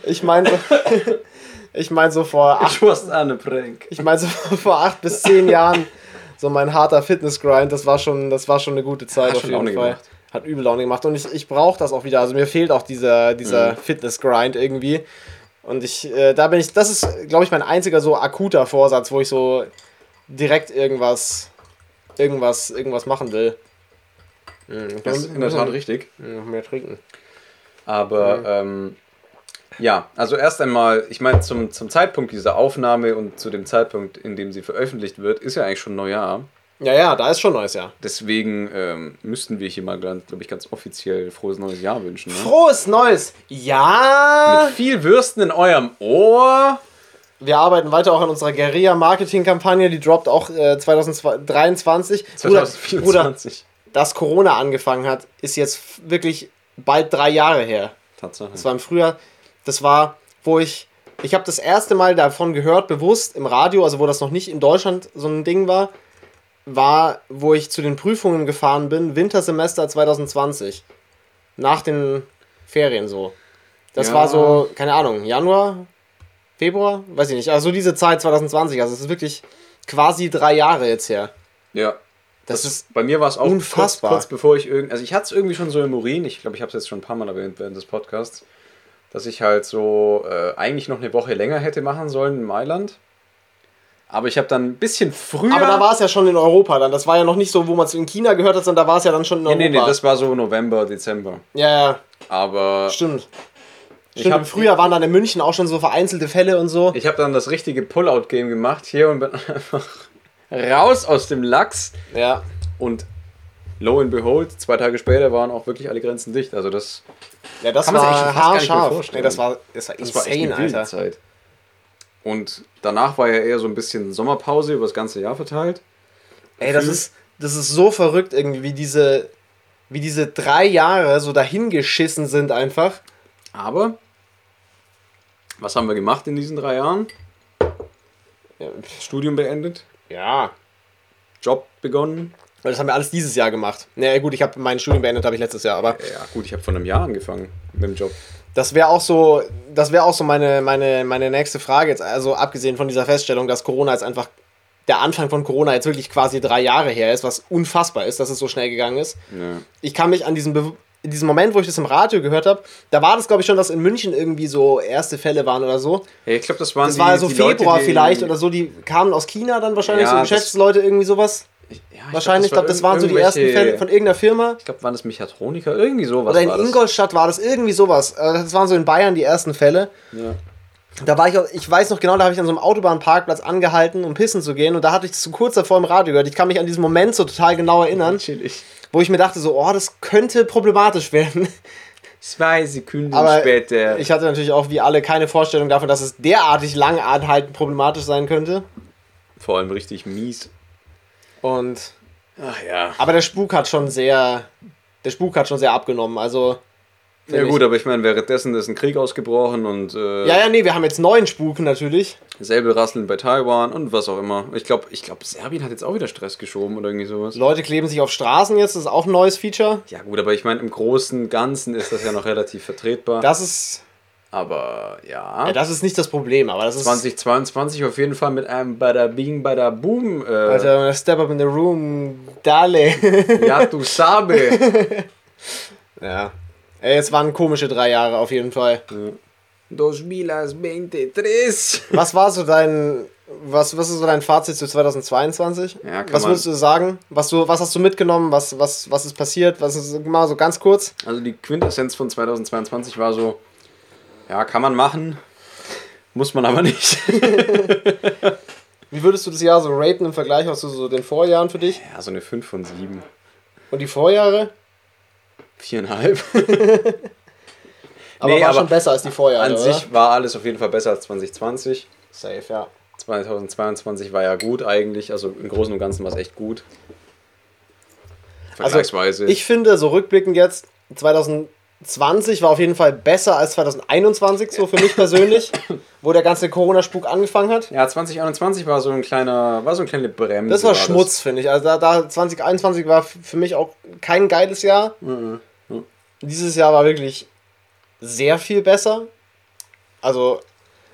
Ich meine so, [LAUGHS] ich meine so vor acht,
Ich was eine Prank.
ich meine so vor acht bis zehn Jahren so mein harter Fitness-Grind. Das war schon, das war schon eine gute Zeit
Hat
auf jeden
Laune
Fall.
gemacht.
Hat übel Laune gemacht. Und ich, ich brauche das auch wieder. Also mir fehlt auch dieser, dieser
Mhm.
Fitness-Grind irgendwie. Und ich, äh, da bin ich, das ist, glaube ich, mein einziger so akuter Vorsatz, wo ich so direkt irgendwas, irgendwas, irgendwas machen will. Hm, ich
Das ist in der Tat richtig.
noch mehr trinken.
Aber ähm, ja, also erst einmal, ich meine, zum, zum Zeitpunkt dieser Aufnahme und zu dem Zeitpunkt, in dem sie veröffentlicht wird, ist ja eigentlich schon Neujahr.
Ja, ja, da ist schon neues Jahr.
Deswegen ähm, müssten wir hier mal, glaube ich, ganz offiziell frohes neues Jahr wünschen. Ne?
Frohes Neues! Ja!
Mit viel Würsten in eurem Ohr.
Wir arbeiten weiter auch an unserer Guerilla-Marketing-Kampagne, die droppt auch äh, 2023. Bruder, Bruder,
2024.
dass Corona angefangen hat, ist jetzt wirklich bald drei Jahre her.
Tatsache.
Das war im Frühjahr. Das war, wo ich. Ich habe das erste Mal davon gehört, bewusst im Radio, also wo das noch nicht in Deutschland so ein Ding war, war, wo ich zu den Prüfungen gefahren bin, Wintersemester 2020. Nach den Ferien so. Das
Ja.
war so, keine Ahnung, Januar, Februar, weiß ich nicht. Also diese Zeit 2020, also es ist wirklich quasi drei Jahre jetzt her.
Ja.
Das, ist
Bei mir war es auch
unfassbar.
Kurz, kurz bevor ich irgend, also ich hatte es irgendwie schon so im Urin, ich glaube, ich habe es jetzt schon ein paar Mal erwähnt während des Podcasts, dass ich halt so äh, eigentlich noch eine Woche länger hätte machen sollen in Mailand. Aber ich habe dann ein bisschen früher.
Aber da war es ja schon in Europa dann. Das war ja noch nicht so, wo man es in China gehört hat, sondern da war es ja dann schon in
nee,
Europa.
nee, nee, das war so November, Dezember.
ja, ja,
Aber
stimmt.
ich
Stimmt,
habe
im Frühjahr waren dann in München auch schon so vereinzelte Fälle und so.
ich hab dann das richtige Pull-out-Game gemacht hier und bin [LAUGHS] einfach raus aus dem Lachs.
Ja.
Und lo and behold, zwei Tage später waren auch wirklich alle Grenzen dicht. Also das,
Ja, das
Kann
war
mehr
haarscharf. Nee, das war, das war
das war echt
insane,
eine
Alter.
Zeit. Und danach war ja eher so ein bisschen Sommerpause über das ganze Jahr verteilt.
Ey, das ist, das ist so verrückt irgendwie, wie diese, wie diese drei Jahre so dahingeschissen sind einfach.
Aber was haben wir gemacht in diesen drei Jahren?
Ja,
Studium beendet,
ja.
Job begonnen.
Weil das haben wir alles dieses Jahr gemacht. Naja, gut, ich habe mein Studium beendet, habe ich letztes Jahr, aber
Ja gut, ich habe vor einem Jahr angefangen mit dem Job.
Das wäre auch so, das wäre auch so meine, meine, meine nächste Frage jetzt. Also abgesehen von dieser Feststellung, dass Corona jetzt einfach der Anfang von Corona jetzt wirklich quasi drei Jahre her ist, was unfassbar ist, dass es so schnell gegangen ist.
Ja.
Ich kann mich an diesen, Be in diesem Moment, wo ich das im Radio gehört habe, da war das, glaube ich, schon, dass in München irgendwie so erste Fälle waren oder so.
Ja, ich glaube, das waren
Das war so
die
Februar
Leute, die-
vielleicht oder so, die kamen aus China dann wahrscheinlich,
Ja,
so Geschäftsleute, irgendwie sowas.
Ich, ja, ich
Wahrscheinlich, ich
glaub,
glaube, das waren so die ersten Fälle von irgendeiner Firma.
Ich glaube, waren das Mechatroniker? Irgendwie sowas
Oder in
war das.
Ingolstadt war das irgendwie sowas. Äh, Das waren so in Bayern die ersten Fälle.
Ja.
Da war ich, auch, ich weiß noch genau, da habe ich an so einem Autobahnparkplatz angehalten, um pissen zu gehen. Und da hatte ich zu kurz davor im Radio gehört. Ich kann mich an diesen Moment so total genau erinnern,
Chillig.
wo ich mir dachte, so, oh, das könnte problematisch werden.
Zwei Sekunden
Aber
später.
ich hatte natürlich auch wie alle keine Vorstellung davon, dass es derartig lang anhaltend problematisch sein könnte.
Vor allem richtig mies.
Und
Ach ja.
aber der Spuk hat schon sehr, der Spuk hat schon sehr abgenommen. Also
Ja gut, aber ich meine, währenddessen ist ein Krieg ausgebrochen und äh,
ja, ja, nee, wir haben jetzt neuen Spuk natürlich.
Säbelrasseln bei Taiwan und was auch immer. Ich glaube, ich glaub, Serbien hat jetzt auch wieder Stress geschoben oder irgendwie sowas.
Leute kleben sich auf Straßen jetzt, das ist auch ein neues Feature.
Ja gut, aber ich meine, im Großen und Ganzen ist das ja noch relativ vertretbar.
Das ist,
aber ja,
ja, das ist nicht das Problem, aber das ist
2022 auf jeden Fall mit einem Bada Bing, Bada Boom. Äh,
Alter, step up in the room, dale. [LAUGHS]
Ja, du Sabe. [LAUGHS]
ja. Ey, es waren komische drei Jahre auf jeden Fall.
Dos milas 23.
Was war so dein, was, was ist so dein Fazit zu 2022?
Ja,
was würdest du sagen? Was, du, was hast du mitgenommen? Was, was, was ist passiert? Was ist mal so ganz kurz?
Also die Quintessenz von 2022 war so, ja, kann man machen, muss man aber nicht. [LAUGHS]
Wie würdest du das Jahr so raten im Vergleich auch zu so den Vorjahren für dich?
Ja, so eine 5 von 7.
Und die Vorjahre?
Viereinhalb. [LAUGHS]
Aber
Nee,
war
aber
schon besser als die Vorjahre,
An
oder?
sich war alles auf jeden Fall besser als 2020.
Safe, ja.
2022 war ja gut eigentlich, also im Großen und Ganzen war es echt gut.
Also,
Vergleichsweise.
Ich finde, so rückblickend jetzt, 2020 war auf jeden Fall besser als 2021, so für mich persönlich, [COUGHS] wo der ganze Corona-Spuk angefangen hat.
ja, 2021 war so ein kleiner, war so eine kleine Bremse.
Das war Schmutz, finde ich. Also da, da 2021 war für mich auch kein geiles Jahr.
Mhm.
Dieses Jahr war wirklich sehr viel besser. Also,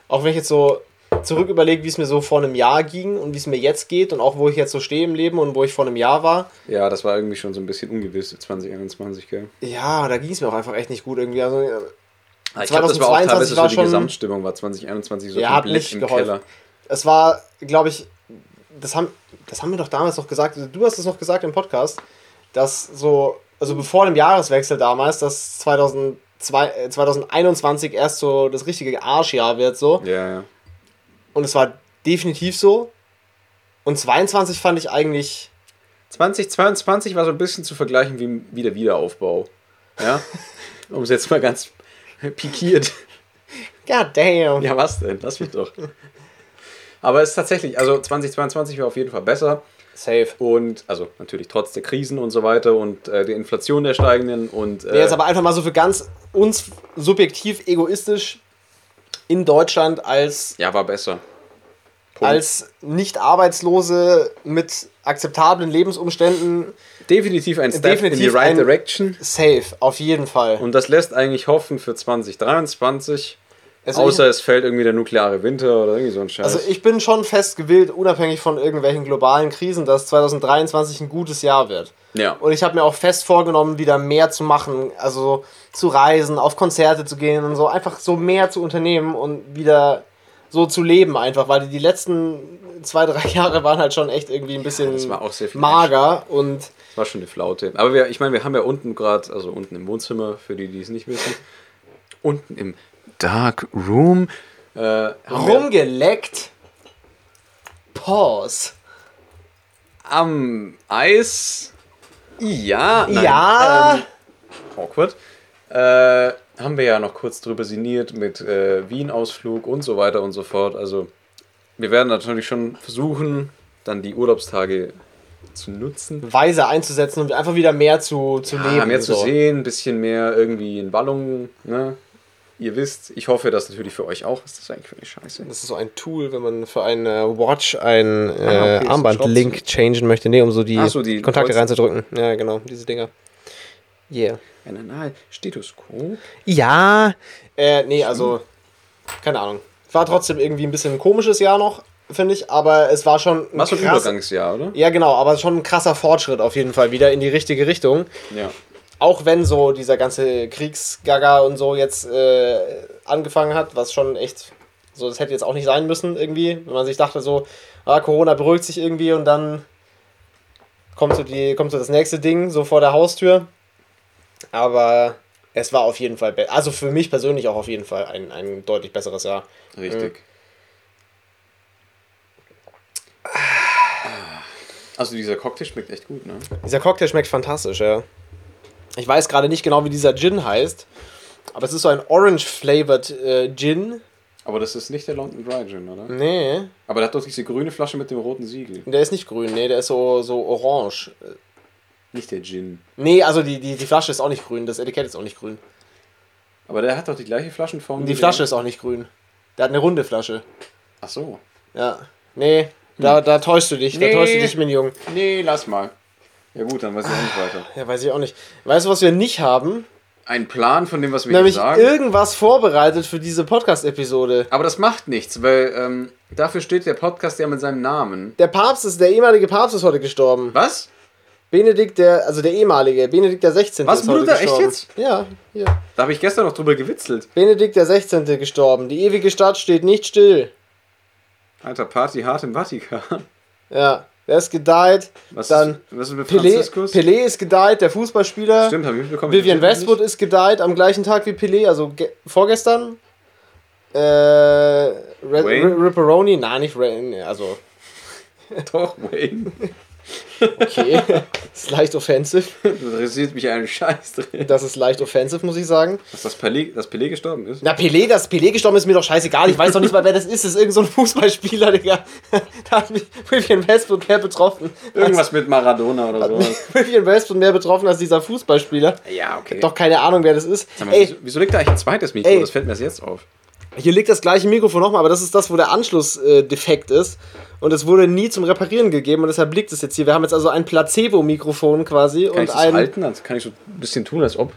auch wenn ich jetzt so zurück überlege, wie es mir so vor einem Jahr ging und wie es mir jetzt geht und auch wo ich jetzt so stehe im Leben und wo ich vor einem Jahr war,
Ja, das war irgendwie schon so ein bisschen ungewiss 2021, gell?
ja, da ging es mir auch einfach echt nicht gut irgendwie. Also,
Ah, Ich glaube, das war auch
2022
teilweise so
war
die
schon-
Gesamtstimmung, war 2021 so
Ja, hat nicht
im
geholfen.
Keller.
es war, glaube ich, das haben, das haben wir doch damals noch gesagt, also du hast es noch gesagt im Podcast, dass so, also bevor dem Jahreswechsel damals, dass 2002, äh, 2021 erst so das richtige Arschjahr wird, so.
Ja, ja.
Und es war definitiv so. Und 22 fand ich eigentlich,
2022 war so ein bisschen zu vergleichen wie, wie der Wiederaufbau. Ja? [LAUGHS] um es jetzt mal ganz pikiert.
god damn.
Ja, was denn? Lass mich doch. Aber es ist tatsächlich, also 2022 war auf jeden Fall besser.
Safe.
Und, also natürlich trotz der Krisen und so weiter und äh, der Inflation der steigenden und. Äh,
Nee, jetzt aber einfach mal so für ganz uns subjektiv egoistisch in Deutschland als
ja, war besser. Punkt.
als Nicht-Arbeitslose mit akzeptablen Lebensumständen
definitiv ein Step
definitiv
in die right direction.
safe, auf jeden Fall.
Und das lässt eigentlich hoffen für 2023.
Also
außer
ich,
es fällt irgendwie der nukleare Winter oder irgendwie so ein Scheiß.
also ich bin schon fest gewillt, unabhängig von irgendwelchen globalen Krisen, dass 2023 ein gutes Jahr wird.
ja.
Und ich habe mir auch fest vorgenommen, wieder mehr zu machen, also zu reisen, auf Konzerte zu gehen und so, einfach so mehr zu unternehmen und wieder so zu leben einfach, weil die letzten zwei, drei [LAUGHS] Jahre waren halt schon echt irgendwie ein bisschen
viel
mager und
Das war schon eine Flaute. Aber wir, ich meine, wir haben ja unten gerade, also unten im Wohnzimmer, für die, die es nicht wissen, unten im Dark Room, äh,
rumgeleckt. Pause.
am Eis. Ja, nein,
Ja.
Ähm, awkward. Äh, haben wir ja noch kurz drüber sinniert mit äh, Wien-Ausflug und so weiter und so fort. Also, wir werden natürlich schon versuchen, dann die Urlaubstage zu nutzen.
Weise einzusetzen und einfach wieder mehr zu, zu
Ja,
leben.
mehr zu
so.
sehen, ein bisschen mehr irgendwie in Ballung, ne? Ihr wisst, ich hoffe, dass natürlich für euch auch. Was ist das eigentlich für eine Scheiße?
Das ist so ein Tool, wenn man für eine Watch ein
Ah, okay,
äh,
ein
Armband-Link changen möchte. Nee, um so die,
so, die
Kontakte
Kreuz-
reinzudrücken. Ja, genau, diese Dinger. Yeah.
Ein Anal-Stethoskop?
Ja, äh, nee, also, keine Ahnung. War trotzdem irgendwie ein bisschen ein komisches Jahr noch, finde ich, aber es war schon ein
Was
krass-
Übergangsjahr, oder?
Ja, genau, aber schon ein krasser Fortschritt auf jeden Fall wieder in die richtige Richtung.
Ja.
Auch wenn so dieser ganze Kriegsgaga und so jetzt äh, angefangen hat, was schon echt, so das hätte jetzt auch nicht sein müssen irgendwie, wenn man sich dachte so, ah, Corona beruhigt sich irgendwie und dann kommt so, die, kommt so das nächste Ding, so vor der Haustür. Aber es war auf jeden Fall, also für mich persönlich auch auf jeden Fall ein, ein deutlich besseres Jahr.
Richtig. Also dieser Cocktail schmeckt echt gut, ne?
Dieser Cocktail schmeckt fantastisch, ja. Ich weiß gerade nicht genau, wie dieser Gin heißt, aber es ist so ein Orange-flavored äh, Gin.
Aber das ist nicht der London Dry Gin, oder?
Nee,
Aber der hat doch diese grüne Flasche mit dem roten Siegel.
der ist nicht grün, nee, der ist so, so orange.
Nicht der Gin.
Nee, also die, die, die Flasche ist auch nicht grün, das Etikett ist auch nicht grün.
Aber der hat doch die gleiche Flaschenform.
Die Flasche
der-
ist auch nicht grün. Der hat eine runde Flasche.
Ach so.
Ja. Nee, da, da täuschst du dich, da
Nee.
täuschst du dich, mein Junge.
Nee, lass mal. Ja gut, dann weiß ich auch nicht weiter.
Ja, weiß ich auch nicht. Weißt du, was wir nicht haben?
Ein Plan von dem, was wir
Nämlich
hier sagen.
irgendwas vorbereitet für diese Podcast-Episode.
Aber das macht nichts, weil ähm, dafür steht der Podcast ja mit seinem Namen.
Der Papst ist, der ehemalige Papst ist heute gestorben.
Was?
Benedikt der, also der ehemalige, Benedikt der 16.
Was, Bruder, echt jetzt?
Ja, hier.
Da habe ich gestern noch drüber gewitzelt.
Benedikt der 16. gestorben. Die ewige Stadt steht nicht still.
Alter, Party hart im Vatikan.
Ja, der ist gedeiht.
Was,
Dann
ist, was ist mit
Pelé? Pelé ist gedeiht, der Fußballspieler.
Stimmt, habe ich mitbekommen.
Vivian Westwood ist gedeiht am gleichen Tag wie Pelé, also ge- vorgestern. Äh, Red? Ripperoni, nein, nicht Wayne, also. [LAUGHS]
Doch, Wayne. [LAUGHS]
okay, [LAUGHS] ist leicht offensive.
Das interessiert mich einen Scheiß drin.
Das ist leicht offensive, muss ich sagen.
Dass das Pelé, dass Pelé gestorben ist?
Na, Pelé, das Pelé gestorben ist mir doch scheißegal. Ich weiß doch nicht mal, wer das ist. Das ist irgend so ein Fußballspieler, Digga. [LAUGHS] Da hat mich Vivian Westwood mehr betroffen.
Irgendwas mit Maradona oder sowas.
Vivian Westwood mehr betroffen als dieser Fußballspieler.
Ja, okay.
Doch keine Ahnung, wer das ist.
Sag mal,
Ey,
wieso, wieso liegt da eigentlich ein zweites Mikro?
Ey.
Das fällt mir jetzt auf.
Hier liegt das gleiche Mikrofon nochmal, aber das ist das, wo der Anschluss äh, defekt ist. Und es wurde nie zum Reparieren gegeben und deshalb liegt es jetzt hier. Wir haben jetzt also ein Placebo-Mikrofon quasi
Kann ich
und
das
ein.
halten? Dann kann ich so ein bisschen tun, als ob.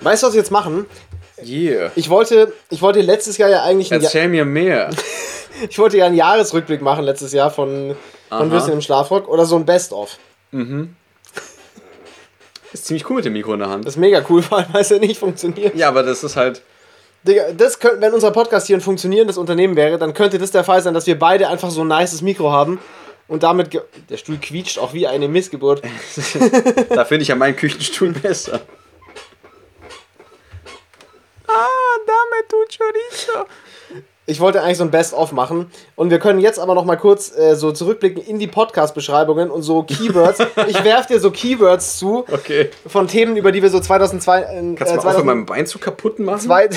Weißt du, was wir jetzt machen?
Yeah.
Ich wollte, ich wollte letztes Jahr ja eigentlich ein, Ja-
Erzähl mir mehr. [LAUGHS]
ich wollte ja einen Jahresrückblick machen letztes Jahr von,
Aha.
von Würstchen im Schlafrock oder so ein Best-of.
Ist ziemlich cool mit dem Mikro in der Hand.
Das ist mega cool, [LAUGHS] vor allem, weil es ja nicht funktioniert.
Ja, aber das ist halt.
Digga, das könnte, wenn unser Podcast hier ein funktionierendes Unternehmen wäre, dann könnte das der Fall sein, dass wir beide einfach so ein nices Mikro haben und damit. ge- Der Stuhl quietscht auch wie eine Missgeburt. [LAUGHS]
Da finde ich ja meinen Küchenstuhl besser. Ah, damit tut Chorizo.
Ich wollte eigentlich so ein Best-of machen und wir können jetzt aber noch mal kurz äh, so zurückblicken in die Podcast-Beschreibungen und so Keywords. [LAUGHS] ich werf dir so Keywords zu
Okay.
von Themen, über die wir so 2002. Äh,
Kannst du mal
2002
aufhören, mein Bein zu kaputten machen?
zwei,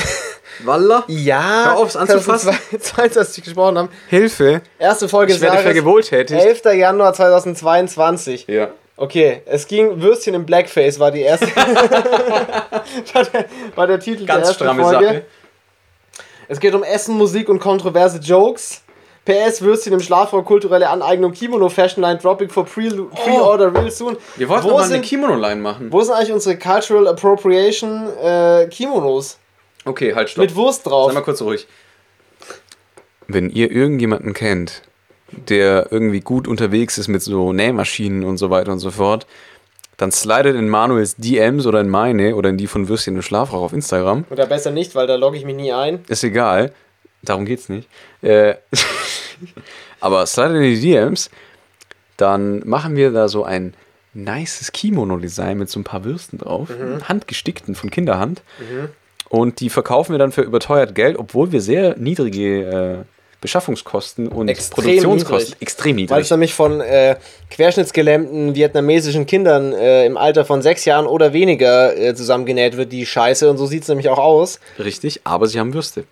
Walla?
ja,
Hör auf, es anzufassen.
2022 [LAUGHS] gesprochen haben.
Hilfe.
Erste Folge
Ich werde vergewohltätigt.
11. Januar 2022.
Ja.
Okay, es ging Würstchen im Blackface war die erste. [LAUGHS] war, der, war der Titel der
Ganz
ersten
stramme
Folge.
Sache.
Es geht um Essen, Musik und kontroverse Jokes. PS Würstchen im Schlafrock, kulturelle Aneignung, Kimono Fashion Line Dropping for Pre- Pre-Order real soon.
Wir wollten mal eine Kimono-Line machen.
wo sind eigentlich unsere Cultural Appropriation äh, Kimonos?
Okay, halt, stopp.
Mit Wurst drauf.
Sei mal kurz ruhig. Wenn ihr irgendjemanden kennt, der irgendwie gut unterwegs ist mit so Nähmaschinen und so weiter und so fort, dann slidet in Manuels DMs oder in meine oder in die von Würstchen im Schlafrauch auf Instagram.
Oder besser nicht, weil da logge ich mich nie ein.
Ist egal. Darum geht's nicht. Äh, [LAUGHS] aber slidet in die DMs, dann machen wir da so ein nices Kimono-Design mit so ein paar Würsten drauf. Handgestickten von Kinderhand. Und die verkaufen wir dann für überteuert Geld, obwohl wir sehr niedrige äh, Beschaffungskosten und
Extrem
Produktionskosten
niedrig.
extrem
Weil es
niedrig.
nämlich von äh, querschnittsgelähmten vietnamesischen Kindern äh, im Alter von sechs Jahren oder weniger äh, zusammengenäht wird, die Scheiße. Und so sieht es nämlich auch aus.
Richtig, aber sie haben Würste.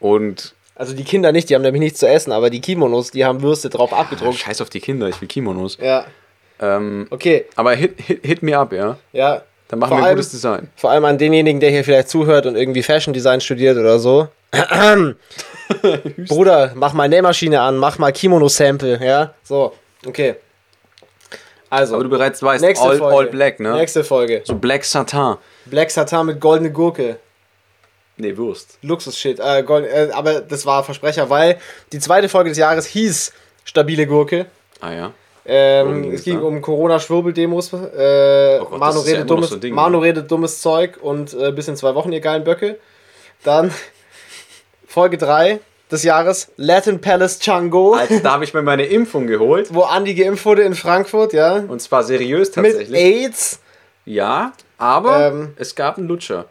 Und
Also die Kinder nicht, die haben nämlich nichts zu essen, aber die Kimonos, die haben Würste drauf abgedruckt.
scheiß auf die Kinder, ich will Kimonos.
Ja,
Ähm,
okay,
aber hit, hit, hit me up, ja.
ja.
Dann machen
Vor
wir ein
allem-
gutes Design.
Vor allem an denjenigen, der hier vielleicht zuhört und irgendwie Fashion Design studiert oder so. [LAUGHS] Bruder, mach mal Nähmaschine an, mach mal Kimono-Sample, ja? So, okay. Also,
Aber du bereits weißt,
nächste
all,
Folge.
all black, ne?
Nächste Folge.
So Black Satin.
Black Satin mit goldene Gurke.
Nee, Wurst.
Luxus-Shit. Äh, Gold, äh, aber das war Versprecher, weil die zweite Folge des Jahres hieß Stabile Gurke.
Ah ja.
Ähm, es ging
da?
um Corona-Schwurbeldemos. Äh,
Oh Gott,
Manu,
ja
redet dummes,
so Ding,
Manu
ne?
redet dummes Zeug und äh, bis in zwei Wochen, ihr geilen Böcke. Dann Folge 3, des Jahres, Latin Palace Chango,
Also, da habe ich mir meine Impfung geholt.
wo Andi geimpft wurde in Frankfurt, ja.
Und zwar seriös
Mit
tatsächlich.
AIDS.
Ja, aber
Ähm.
es gab einen Lutscher.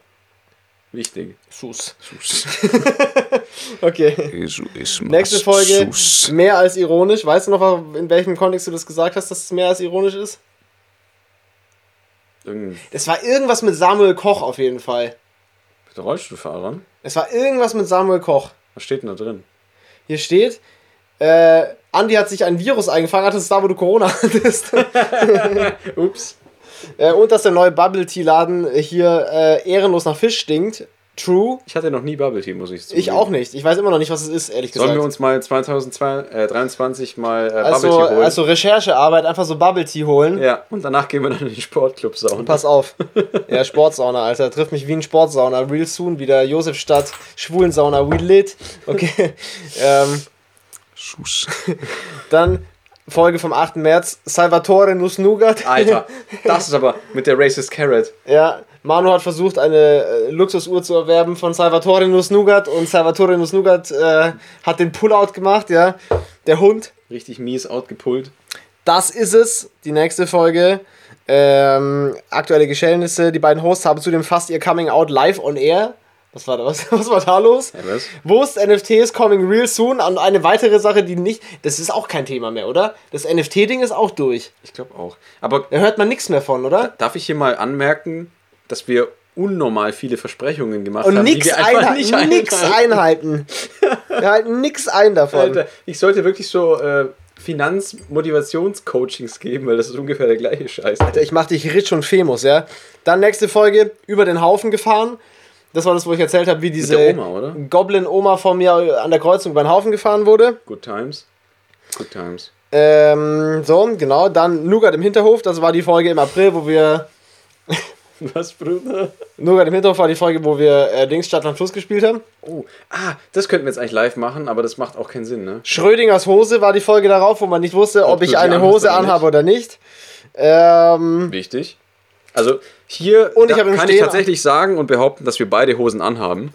Wichtig.
Sus. [LAUGHS] Okay.
Jesus
Nächste Folge, mehr als ironisch. Weißt du noch, in welchem Kontext du das gesagt hast, dass es mehr als ironisch ist?
Irgendein
Es war irgendwas mit Samuel Koch auf jeden Fall.
Mit Rollstuhlfahrern.
Es war irgendwas mit Samuel Koch.
Was steht denn da drin?
Hier steht, äh, Andi hat sich ein Virus eingefangen, hat es da, wo du Corona [LAUGHS] hattest. [LAUGHS]
Ups.
äh, und dass der neue Bubble Tea Laden hier äh, ehrenlos nach Fisch stinkt. True.
Ich hatte noch nie Bubble Tea, muss ich zugeben.
Ich auch nicht. Ich weiß immer noch nicht, was es ist, ehrlich gesagt.
Sollen wir uns mal 2023 mal äh,
also,
Bubble Tea holen?
also Recherchearbeit, einfach so Bubble Tea holen.
ja, und danach gehen wir dann in den Sportclub saunen.
Pass auf. [LAUGHS] Ja, Sportsauna, Alter. Trifft mich wie ein Sportsauna. Real soon wieder Josefstadt, Schwulensauna, we lit. Okay. [LAUGHS] ähm,
Schuss.
dann Folge vom 8. März. Salvatore Nuss-Nougat.
Alter, [LAUGHS] das ist aber mit der Racist Carrot.
Ja, Manu hat versucht, eine äh, Luxusuhr zu erwerben von Salvatore Nuss-Nougat und Salvatore Nuss-Nougat äh, hat den Pullout gemacht, ja. Der Hund.
Richtig mies outgepullt.
Das ist es. Die nächste Folge. Ähm, aktuelle Geschehnisse. Die beiden Hosts haben zudem fast ihr Coming Out live on air. Was war da, was, [LAUGHS] was war da los?
Ja, was?
Wurst NFTs coming real soon. Und eine weitere Sache, die nicht. Das ist auch kein Thema mehr, oder? Das NFT-Ding ist auch durch.
Ich glaube auch. Aber
Da hört man nichts mehr von, oder?
darf ich hier mal anmerken, dass wir unnormal viele Versprechungen gemacht
Und
haben,
nix,
die wir einfach nicht
nix
einhalten.
einhalten. Wir halten nix ein davon.
Alter, ich sollte wirklich so äh, Finanzmotivationscoachings geben, weil das ist ungefähr der gleiche Scheiß.
Alter, ich mach dich rich und famous, ja. Dann nächste Folge, über den Haufen gefahren. Das war das, wo ich erzählt habe, wie diese? Goblin-Oma von mir an der Kreuzung über den Haufen gefahren wurde.
Good times. Good times.
Ähm, so, genau. Dann Nougat im Hinterhof, das war die Folge im April, wo wir. [LAUGHS]
Was, Bruder?
Nougat im Hinterhof war die Folge, wo wir äh, Dings Stadt am Fluss gespielt haben.
Oh, ah, das könnten wir jetzt eigentlich live machen, aber das macht auch keinen Sinn, ne?
Schrödingers Hose war die Folge darauf, wo man nicht wusste, ob,
Ob
ich eine Hose anhabe oder nicht. Ähm,
Wichtig. Also hier
Und ich
kann ich tatsächlich sagen und behaupten, dass wir beide Hosen anhaben.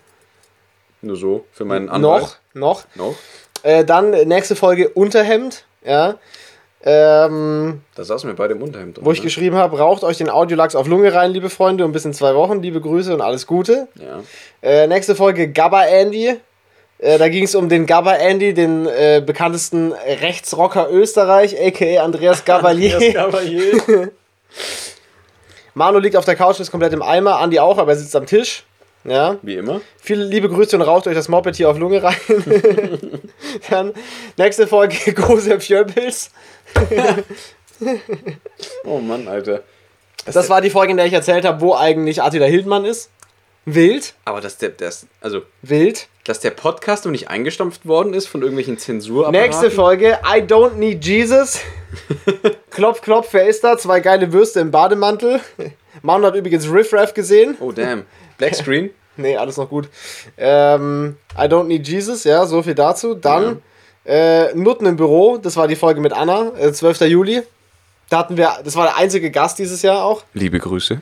Nur so, für meinen Anwalt.
noch, noch.
Noch.
Äh, dann nächste Folge Unterhemd, ja. Ähm,
Da saßen wir beide im Unterhemd drin.
wo ich
ne?
geschrieben habe, raucht euch den Audiolachs auf Lunge rein, liebe Freunde, und bis in zwei Wochen, liebe Grüße und alles Gute.
Ja.
Äh, nächste Folge Gabba Andy. Äh, da ging es um den Gabba Andy, den äh, bekanntesten Rechtsrocker Österreich, aka [LAUGHS] Andreas Gabalier. [LAUGHS] Manu liegt auf der Couch, ist komplett im Eimer, Andi auch, aber er sitzt am Tisch. Ja.
Wie immer.
Viele liebe Grüße und raucht euch das Moped hier auf Lunge rein. [LAUGHS] Dann nächste Folge [LAUGHS] Gose Fjöbels. [LAUGHS]
Oh Mann, Alter.
Das war die Folge, in der ich erzählt habe, wo eigentlich Attila Hildmann ist. Wild,
Aber der, das, also,
wild.
Dass der Podcast noch nicht eingestampft worden ist von irgendwelchen Zensurapparaten.
Nächste Folge, I don't need Jesus. [LAUGHS] klopf, klopf, wer ist da? Zwei geile Würste im Bademantel. Manu hat übrigens Riff Raff gesehen.
Oh, damn. Black Screen. [LAUGHS]
Nee, alles noch gut. Ähm, I don't need Jesus, ja, so viel dazu. Dann äh, Nutten im Büro, das war die Folge mit Anna, äh, 12. Juli. Da hatten wir, das war der einzige Gast dieses Jahr auch.
Liebe Grüße.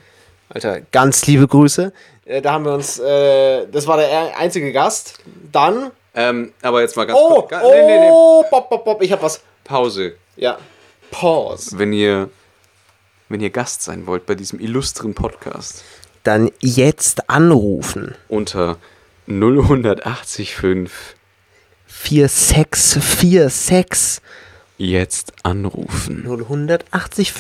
Alter, ganz liebe Grüße. Äh, da haben wir uns, äh, das war der einzige Gast. Dann,
ähm, aber jetzt mal ganz
oh,
kurz. Ga- Nee, nee, nee.
oh, Bob, Bob, Bob, ich hab was.
Pause.
Ja, Pause.
Wenn ihr, wenn ihr Gast sein wollt bei diesem illustren Podcast,
Dann jetzt anrufen.
unter 0185
4646
jetzt anrufen.
0185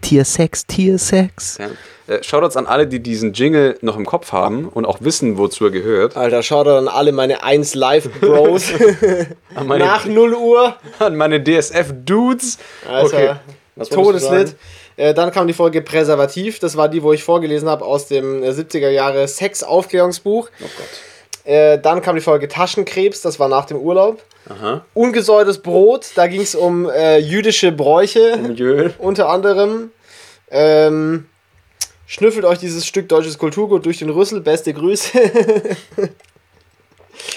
Tier 6, Tier 6.
Ja. Äh, Shoutouts an alle, die diesen Jingle noch im Kopf haben und auch wissen, wozu er gehört.
Alter, schaut an alle meine 1 Live Bros. [LAUGHS]
Meine,
Nach 0 Uhr.
an meine DSF-Dudes.
Alter,
Was wolltest du
Todeslit.
sagen?
Äh, dann kam die Folge Präservativ. Das war die, wo ich vorgelesen habe aus dem äh, 70er Jahre Sex-Aufklärungsbuch.
Oh Gott.
Äh, dann kam die Folge Taschenkrebs. Das war nach dem Urlaub.
Aha.
Ungesäuertes Brot. Da ging es um äh, jüdische Bräuche.
Milieu.
unter anderem. Ähm, schnüffelt euch dieses Stück deutsches Kulturgut durch den Rüssel. Beste Grüße.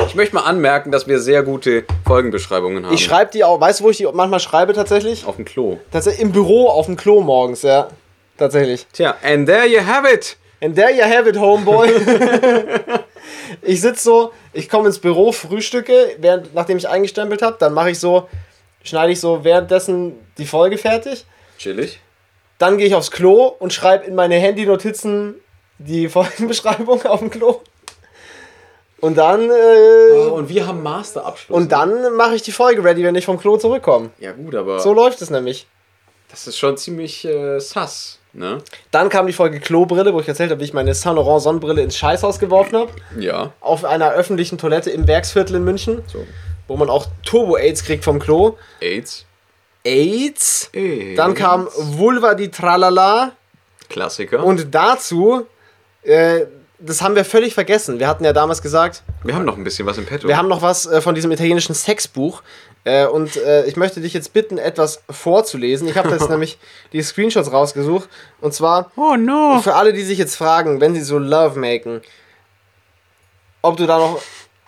Ich möchte mal anmerken, dass wir sehr gute Folgenbeschreibungen haben.
Ich schreibe die auch. Weißt du, wo ich die manchmal schreibe tatsächlich?
auf dem Klo.
Tatsächlich im Büro auf dem Klo morgens, ja. Tatsächlich.
Tja, and there you have it.
And there you have it, homeboy. [LAUGHS] ich sitze so, ich komme ins Büro, frühstücke, während, nachdem ich eingestempelt habe, dann mache ich so, schneide ich so währenddessen die Folge fertig.
Chillig.
Dann gehe ich aufs Klo und schreibe in meine Handy-Notizen die [LAUGHS] Folgenbeschreibung auf dem Klo. Und dann, äh,
und wir haben Masterabschluss.
und dann mache ich die Folge ready, wenn ich vom Klo zurückkomme.
Ja, gut, aber
So läuft es nämlich.
das ist schon ziemlich äh, sass, ne?
Dann kam die Folge Klobrille, wo ich erzählt habe, wie ich meine Saint Laurent Sonnenbrille ins Scheißhaus geworfen habe.
Ja.
Auf einer öffentlichen Toilette im Werksviertel in München,
So.
wo man auch Turbo-Aids kriegt vom Klo.
AIDS.
AIDS.
AIDS.
Dann kam Vulva di Tralala.
Klassiker.
Und dazu, äh, das haben wir völlig vergessen. Wir hatten ja damals gesagt,
wir haben noch ein bisschen was im Petto.
wir haben noch was äh, von diesem italienischen Sexbuch. Äh, und äh, ich möchte dich jetzt bitten, etwas vorzulesen. Ich habe jetzt [LAUGHS] nämlich die Screenshots rausgesucht. Und zwar
Oh no.
für alle, die sich jetzt fragen, wenn sie so Love machen, ob du da noch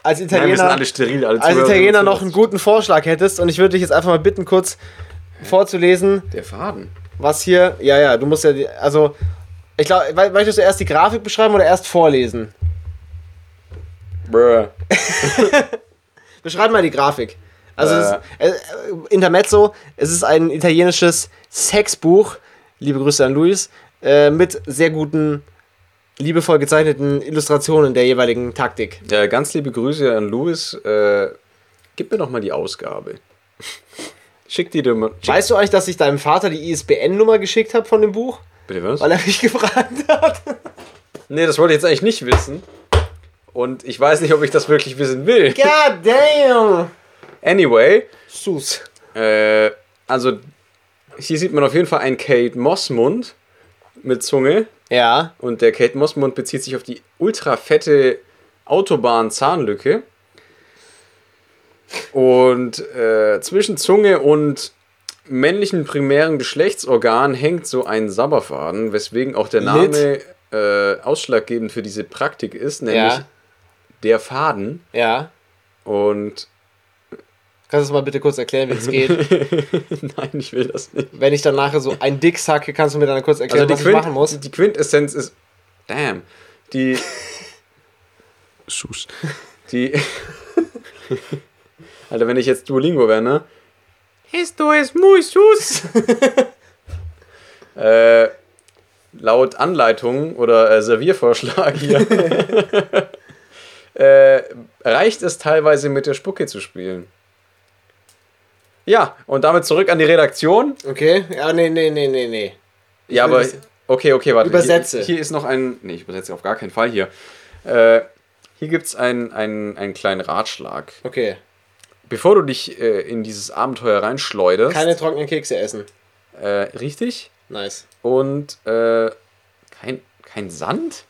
als
Nein, wir sind
Italiener,
alle steril. Alle
als Italiener noch einen guten Vorschlag hättest. Und ich würde dich jetzt einfach mal bitten, kurz vorzulesen,
Der Faden.
was hier. Ja, ja, du musst ja. die- Also, ich glaube, möchtest du erst die Grafik beschreiben oder erst vorlesen?
Bruh. [LAUGHS] [LAUGHS]
Beschreib mal die Grafik. Also,
Äh.
es, äh, äh, Intermezzo, es ist ein italienisches Sexbuch. Liebe Grüße an Luis. Äh, mit sehr guten, liebevoll gezeichneten Illustrationen der jeweiligen Taktik.
Ja, ganz liebe Grüße an Louis. Äh, gib mir doch mal die Ausgabe. [LAUGHS] Schick die dir mal.
Weißt du eigentlich, dass ich deinem Vater die ISBN-Nummer geschickt habe von dem Buch?
Bitte was?
Weil er mich [LAUGHS] gefragt hat.
Nee, das wollte ich jetzt eigentlich nicht wissen. Und ich weiß nicht, ob ich das wirklich wissen will.
God damn!
Anyway,
Sus.
äh, also hier sieht man auf jeden Fall einen Kate Mossmund mit Zunge.
Ja.
Und der Kate Mossmund bezieht sich auf die ultra fette Autobahn-Zahnlücke. Und äh, zwischen Zunge und männlichen primären Geschlechtsorgan hängt so ein Sabberfaden, weswegen auch der Name äh, ausschlaggebend für diese Praktik ist, nämlich
Ja.
der Faden.
Ja.
Und
Kannst du es mal bitte kurz erklären, wie es geht? [LAUGHS]
nein, ich will das nicht.
Wenn ich dann nachher so ein Dick sacke, kannst du mir dann kurz erklären,
Also die,
was ich machen
Quint,
muss?
die Quintessenz ist. Damn. Die. [LAUGHS]
Sus.
Die. [LAUGHS] Alter, wenn ich jetzt Duolingo wäre, ne? Esto es muy sus. äh, laut Anleitung oder äh, Serviervorschlag hier äh, reicht es teilweise mit der Spucke zu spielen. Ja, und damit zurück an die Redaktion.
Okay, ja, nee, nee, nee, nee, nee.
Ja, aber. Okay, okay, warte.
Übersetze.
Hier, hier ist noch ein. Nee, ich übersetze auf gar keinen Fall hier. Äh, hier gibt es einen, einen, einen kleinen Ratschlag.
Okay.
Bevor du dich äh, in dieses Abenteuer reinschleuderst.
Keine trockenen Kekse essen.
Äh, richtig.
Nice.
Und äh, kein, kein Sand?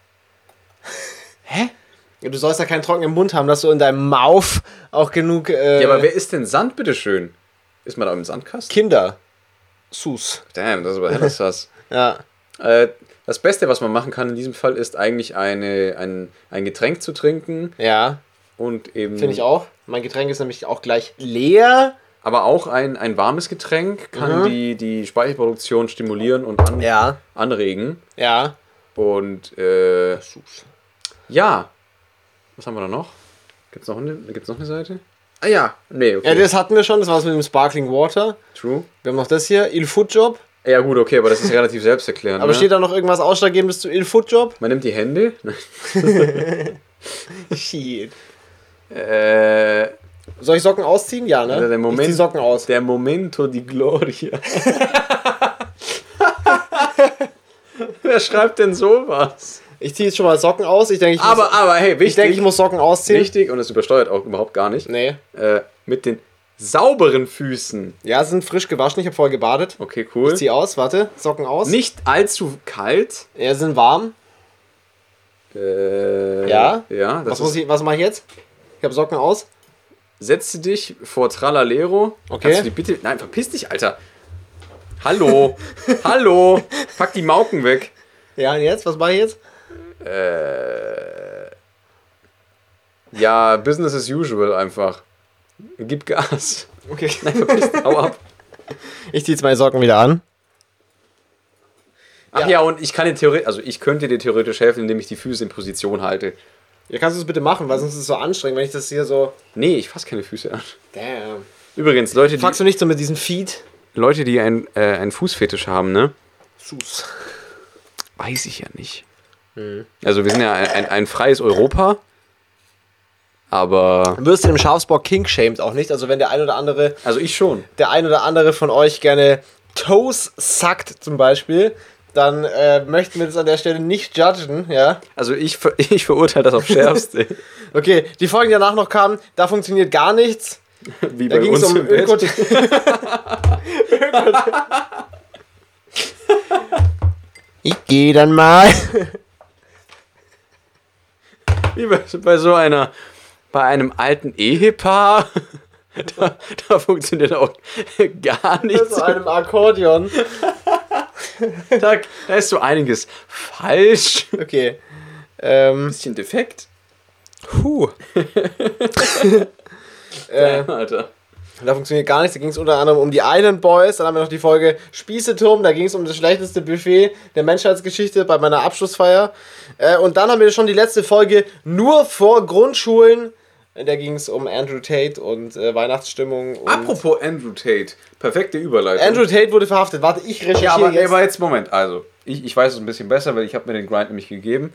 [LAUGHS] Hä?
Ja, Du sollst ja keinen trockenen Mund haben, dass du in deinem Mauf auch genug. Äh,
Ja, aber wer ist denn Sand, bitteschön? Ist man da im Sandkasten?
Kinder. Sus.
Damn, das ist aber helles was. [LAUGHS]
Ja.
äh, das Beste, was man machen kann in diesem Fall, ist eigentlich eine, ein, ein Getränk zu trinken
Ja,
und eben.
finde ich auch. Mein Getränk ist nämlich auch gleich leer.
Aber auch ein, ein warmes Getränk kann
Mhm.
die, die Speichelproduktion stimulieren und an,
Ja.
anregen.
Ja.
Und äh, ja. Was haben wir da noch? Gibt's noch eine, gibt's noch eine Seite? Ah ja, nee, okay.
Ja, das hatten wir schon. Das war das mit dem Sparkling Water.
True.
Wir haben noch das hier. Il Food Job.
Ja gut, okay, aber das ist relativ selbsterklärend.
Aber
ne?
steht da noch irgendwas Ausschlaggebendes zu Il Food Job?
Man nimmt die Hände. [LAUGHS]
Shit.
äh,
Soll ich Socken ausziehen? Ja, ne?
Alter, der Moment-
Ich zieh Socken aus.
der Momento di Gloria. [LAUGHS] Wer schreibt denn sowas?
Ich ziehe jetzt schon mal Socken aus. Ich denke, ich,
Aber,
muss,
aber hey, wichtig.
ich, denke, ich muss Socken ausziehen.
wichtig und es übersteuert auch überhaupt gar nicht.
Nee.
Äh, mit den sauberen Füßen.
Ja, sind frisch gewaschen. Ich habe vorher gebadet.
Okay, cool.
Ich zieh aus. Warte. Socken aus.
Nicht allzu kalt.
Ja, sind warm.
Äh,
Ja?
Ja, das
Was, muss ich, was mache ich jetzt? Ich habe Socken aus.
setze dich vor Tralalero.
Okay.
Kannst du die bitte. Nein, verpiss dich, Alter. Hallo. [LAUGHS] Hallo. Pack die Mauken weg.
Ja, und jetzt? Was mache ich jetzt?
Äh, ja, Business as usual einfach. Gib Gas.
Okay. [LAUGHS]
Nein, verpiss. Hau ab.
Ich ziehe jetzt meine Socken wieder an.
Ach ja,
Ja.
und ich kann dir theoretisch, also ich könnte dir theoretisch helfen, indem ich die Füße in Position halte.
Ja, kannst du es bitte machen, weil sonst ist es so anstrengend, wenn ich das hier so.
Nee, ich fasse keine Füße an.
Damn.
Übrigens, Leute, die,
Fragst du nicht so mit diesem Feed?
Leute, die ein, äh, einen Fußfetisch haben, ne?
Sus.
Weiß ich ja nicht. Also wir sind ja ein, ein, ein freies Europa. Aber.
Du wirst in dem Schafsbock King shamed auch nicht. Also wenn der ein oder andere,
Also ich schon.
der ein oder andere von euch gerne Toes sackt zum Beispiel, dann äh, möchten wir das an der Stelle nicht judgen, ja.
Also ich, ver- [LAUGHS] ich verurteile das auf Schärfste. [LAUGHS]
Okay, die Folgen, die danach noch kamen, da funktioniert gar nichts.
Wie
Da ging es um
im Bett. [LAUGHS]
Ich gehe dann mal.
Wie bei, bei so einer, bei einem alten Ehepaar. [LAUGHS] Da, da funktioniert auch gar nichts.
Zu einem Akkordeon. [LAUGHS]
Da, da ist so einiges falsch.
Okay. Ähm,
Bisschen defekt.
puh. [LAUGHS] äh,
Alter.
Da funktioniert gar nichts. Da ging es unter anderem um die Island Boys. Dann haben wir noch die Folge Spießeturm. Da ging es um das schlechteste Buffet der Menschheitsgeschichte bei meiner Abschlussfeier. Äh, und dann haben wir schon die letzte Folge nur vor Grundschulen. Da ging es um Andrew Tate und äh, Weihnachtsstimmung. Und
Apropos Andrew Tate. Perfekte Überleitung.
Andrew Tate wurde verhaftet. Warte, ich recherchiere
ja, aber,
jetzt.
aber jetzt Moment. Also, ich, ich weiß es ein bisschen besser, weil ich habe mir den Grind nämlich gegeben.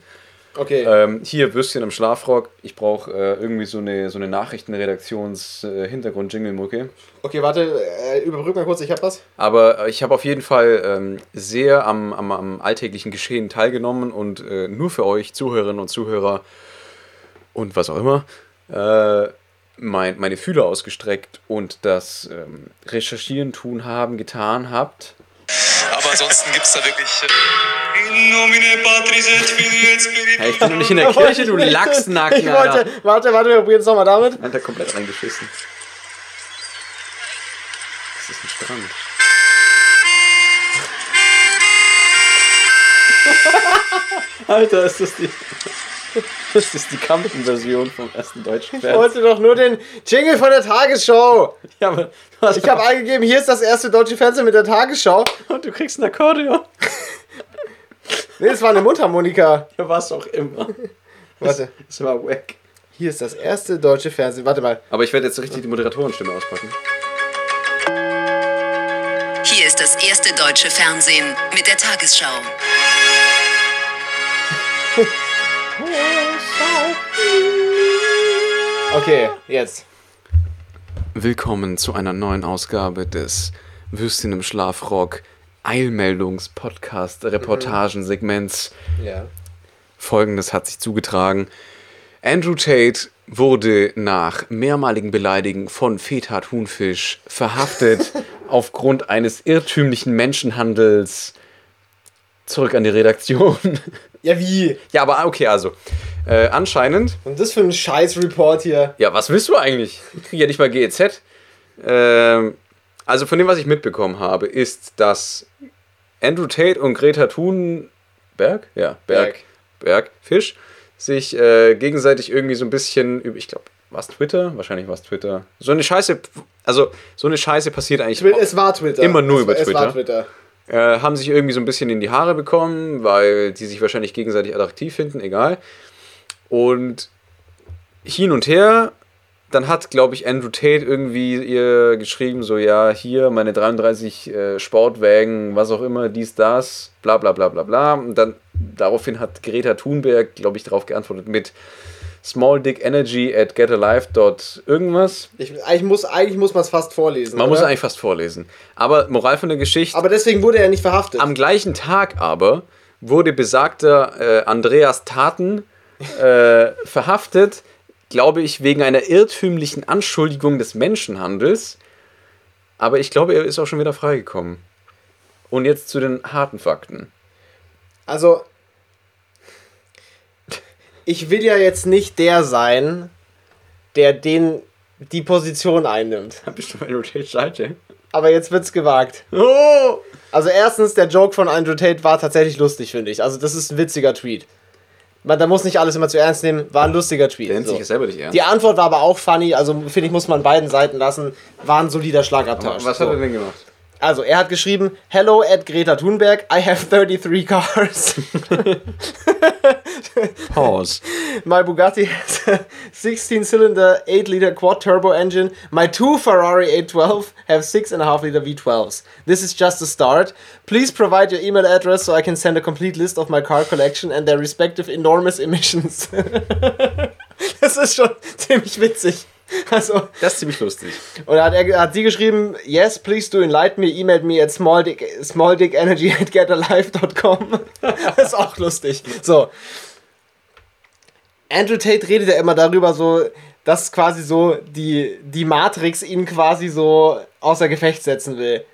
Okay.
Ähm, hier Würstchen im Schlafrock. Ich brauche äh, irgendwie so eine, so eine Nachrichtenredaktions-Hintergrund-Jingle-Mucke.
Okay, warte, äh, überbrück mal kurz, ich hab was.
Aber äh, ich habe auf jeden Fall ähm, sehr am, am, am alltäglichen Geschehen teilgenommen und äh, nur für euch, Zuhörerinnen und Zuhörer und was auch immer, äh, mein, meine Fühler ausgestreckt und das ähm, Recherchieren, Tun, Haben, getan habt.
Aber ansonsten gibt es da wirklich. Spiritus.
Hey, ich bin noch nicht in der Kirche, du Lachsnacken,
Ich wollte,
Alter.
warte, warte, wir probieren es nochmal damit.
Alter, komplett reingeschissen. Das ist ein Strand. [LAUGHS] Alter, ist das die. [LAUGHS] Das ist die Kampen-Version vom ersten deutschen
Ich
Fernsehen.
wollte doch nur den Jingle von der Tagesschau.
Ja, aber
Ich habe eingegeben, hier ist das erste deutsche Fernsehen mit der Tagesschau.
und du kriegst ein Akkordeon. [LAUGHS]
Nee, das war eine Mundharmonika.
Ja, was auch immer.
Warte,
Das war wack.
hier ist das erste deutsche Fernsehen. Warte mal.
Aber ich werde jetzt richtig die Moderatorenstimme auspacken.
Hier ist das erste deutsche Fernsehen mit der Tagesschau. [LAUGHS]
Okay, jetzt.
Willkommen zu einer neuen Ausgabe des Würstchen im Schlafrock Eilmeldungs-Podcast-Reportagensegments.
Ja.
Folgendes hat sich zugetragen. Andrew Tate wurde nach mehrmaligen Beleidigen von Fethat Huhnfisch verhaftet [LAUGHS] aufgrund eines irrtümlichen Menschenhandels. Zurück an die Redaktion.
Ja, wie?
ja, aber okay, also. Äh, anscheinend.
Und das für ein Scheiß-Report hier.
Ja, was willst du eigentlich? Ich kriege ja nicht mal GEZ. Ähm, also von dem, was ich mitbekommen habe, ist, dass Andrew Tate und Greta Thunberg, ja, Berg, Berg, Fisch, sich äh, gegenseitig irgendwie so ein bisschen, über- ich glaube, was Twitter? Wahrscheinlich war es Twitter. So eine Scheiße, also so eine Scheiße passiert eigentlich
Es war Twitter.
Immer nur
es,
über
Es war
Twitter. Äh, haben sich irgendwie so ein bisschen in die Haare bekommen, weil die sich wahrscheinlich gegenseitig attraktiv finden, egal. Und hin und her, dann hat, glaube ich, Andrew Tate irgendwie ihr geschrieben, so, ja, hier meine 33 äh, Sportwagen, was auch immer, dies, das, bla bla bla bla bla. Und dann daraufhin hat Greta Thunberg, glaube ich, darauf geantwortet mit Small Dick Energy at getalive. irgendwas.
Ich, eigentlich muss, eigentlich muss man es fast vorlesen.
Man muss
oder?
eigentlich fast vorlesen. Aber Moral von der Geschichte.
Aber deswegen wurde er nicht verhaftet.
Am gleichen Tag aber wurde besagter äh, Andreas Taten äh, [LAUGHS] verhaftet, glaube ich, wegen einer irrtümlichen Anschuldigung des Menschenhandels. Aber ich glaube, er ist auch schon wieder freigekommen. Und jetzt zu den harten Fakten.
Also, ich will ja jetzt nicht der sein, der den die Position einnimmt. [LAUGHS]
Bist du bei Rotate Seite?
Aber jetzt wird's gewagt.
Oh!
Also erstens, der Joke von Andrew Tate war tatsächlich lustig, finde ich. Also das ist ein witziger Tweet. Man, da muss nicht alles immer zu ernst nehmen. War ein lustiger Tweet.
Der nennt
So.
sich ja selber nicht ernst.
Die Antwort war aber auch funny. Also finde ich, muss man beiden Seiten lassen. War ein solider Schlagabtausch.
Was
so.
hat er denn gemacht?
Also, er hat geschrieben, Hello at Greta Thunberg, I have 33 cars. [LAUGHS]
Pause.
My Bugatti has a 16-cylinder 8-liter quad-turbo engine. My two Ferrari 812 have 6.5-liter V12s. This is just a start. Please provide your email address so I can send a complete list of my car collection and their respective enormous emissions. [LAUGHS] das ist schon ziemlich witzig. [LAUGHS] Also,
Das ist ziemlich lustig.
und hat, er, hat sie geschrieben, yes, please do enlighten me, email me at smalldick, smalldickenergy at getalife.com. das [LAUGHS] ist auch lustig. So. Andrew Tate redet ja immer darüber, so, dass quasi so die, die Matrix ihn quasi so außer Gefecht setzen will.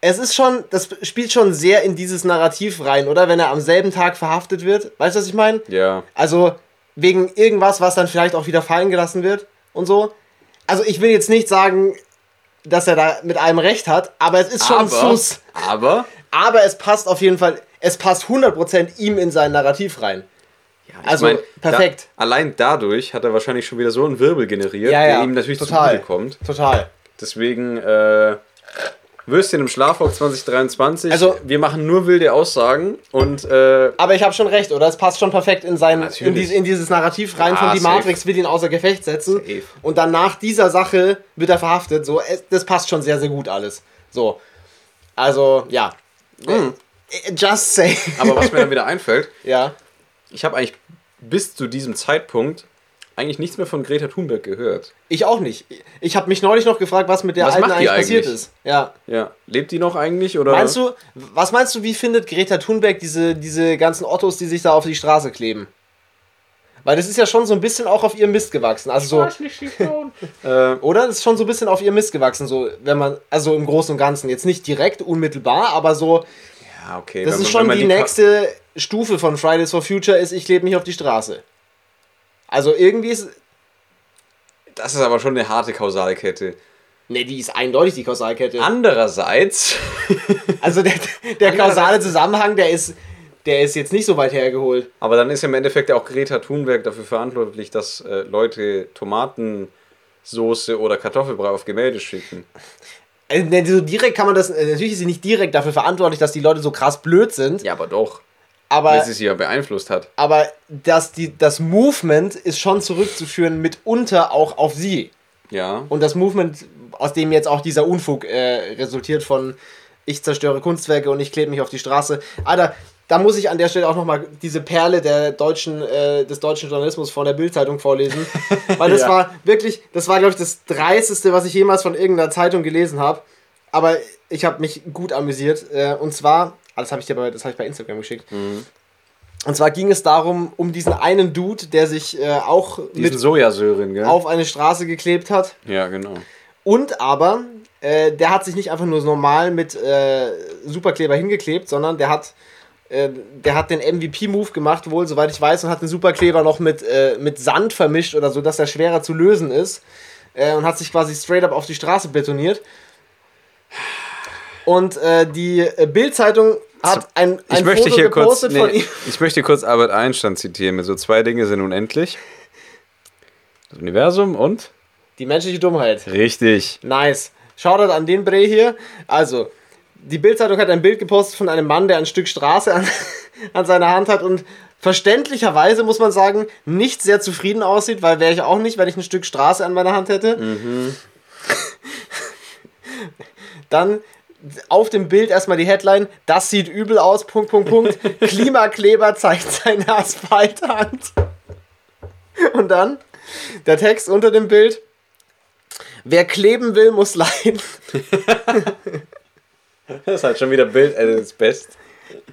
Es ist schon, das spielt schon sehr in dieses Narrativ rein, oder? Wenn er am selben Tag verhaftet wird. Weißt du, was ich meine?
Ja.
Also wegen irgendwas, was dann vielleicht auch wieder fallen gelassen wird und so. Also ich will jetzt nicht sagen, dass er da mit allem recht hat, aber es ist schon
Aber,
sus.
aber
Aber es passt auf jeden Fall, es passt 100% ihm in sein Narrativ rein.
ich
Also, perfekt.
Da, allein dadurch hat er wahrscheinlich schon wieder so einen Wirbel generiert,
Ja,
der
ja,
ihm natürlich
total.
zugute kommt.
Total.
Deswegen, äh, Würstchen im Schlafrock 2023.
Also-
wir machen nur wilde Aussagen und äh,
Aber ich habe schon recht, oder? Es passt schon perfekt in sein, in, dies, in dieses Narrativ rein
Ja,
von die
safe.
Matrix will ihn außer Gefecht setzen.
Safe.
Und dann nach dieser Sache wird er verhaftet. So, es, das passt schon sehr, sehr gut alles. So. Also, ja. Äh, Just say.
aber was mir dann [LAUGHS] wieder einfällt,
ja.
ich habe eigentlich bis zu diesem Zeitpunkt eigentlich nichts mehr von Greta Thunberg gehört.
Ich auch nicht. Ich habe mich neulich noch gefragt, was mit der
Was
Alten
die
eigentlich passiert
eigentlich?
ist. Ja.
Ja, lebt die noch eigentlich oder?
Meinst du, was meinst du, wie findet Greta Thunberg diese, diese ganzen Ottos, die sich da auf die Straße kleben? Weil das ist ja schon so ein bisschen auch auf ihrem Mist gewachsen. Also so, [LAUGHS]
Äh,
oder? Das ist schon so ein bisschen auf ihr Mist gewachsen, so, wenn man, also im Großen und Ganzen. Jetzt nicht direkt, unmittelbar, aber so,
ja, okay.
das
wenn
ist
man-
schon die
Ka-
nächste Stufe von Fridays for Future, ist, ich lebe mich auf die Straße. Also irgendwie ist,
Das ist aber schon eine harte Kausalkette.
ne, die ist eindeutig die Kausalkette.
Andererseits, [LAUGHS]
Also der, der kausale Zusammenhang, der ist, der ist jetzt nicht so weit hergeholt.
aber dann ist ja im Endeffekt auch Greta Thunberg dafür verantwortlich, dass äh, Leute Tomatensoße oder Kartoffelbrei auf Gemälde schicken.
Also, so direkt kann man das, äh, natürlich ist sie nicht direkt dafür verantwortlich, dass die Leute so krass blöd sind,
Ja, aber doch.
Aber,
Weil sie sie ja beeinflusst hat.
aber dass die, das Movement ist schon zurückzuführen mitunter auch auf sie.
Ja.
Und das Movement, aus dem jetzt auch dieser Unfug äh, resultiert von ich zerstöre Kunstwerke und ich klebe mich auf die Straße. Alter, da muss ich an der Stelle auch nochmal diese Perle der deutschen, äh, des deutschen Journalismus von der Bildzeitung vorlesen. [LAUGHS] Weil das
Ja.
war wirklich, das war, glaube ich, das Dreisteste, was ich jemals von irgendeiner Zeitung gelesen habe. Aber ich habe mich gut amüsiert. Äh, und zwar, das habe ich dir bei, das hab ich bei Instagram geschickt. Und zwar ging es darum, um diesen einen Dude, der sich äh, auch
Diesen
mit
Sojasöhren, gell?
auf eine Straße geklebt hat.
Ja, genau.
Und aber, äh, der hat sich nicht einfach nur normal mit äh, Superkleber hingeklebt, sondern der hat, äh, der hat den MVP-Move gemacht, wohl, soweit ich weiß, und hat den Superkleber noch mit, äh, mit Sand vermischt oder so, dass er schwerer zu lösen ist. Äh, und hat sich quasi straight up auf die Straße betoniert. Und äh, die äh, Bild-Zeitung hat ein, ein
Ich möchte
Foto
hier kurz,
gepostet von
nee,
ihm.
ich möchte kurz Albert Einstein zitieren. So zwei Dinge sind unendlich. Das Universum und?
Die menschliche Dummheit.
Richtig.
Nice. Shoutout an den Bre hier. Also, die Bildzeitung hat ein Bild gepostet von einem Mann, der ein Stück Straße an, [LAUGHS] an seiner Hand hat und verständlicherweise, muss man sagen, nicht sehr zufrieden aussieht, weil wäre ich auch nicht, wenn ich ein Stück Straße an meiner Hand hätte. Dann auf dem Bild erstmal die Headline, das sieht übel aus, Punkt, Punkt, Punkt. [LAUGHS] Klimakleber zeigt seine Asphalthand. Und dann der Text unter dem Bild, wer kleben will, muss leiden. [LAUGHS]
Das ist halt schon wieder Bild at its best.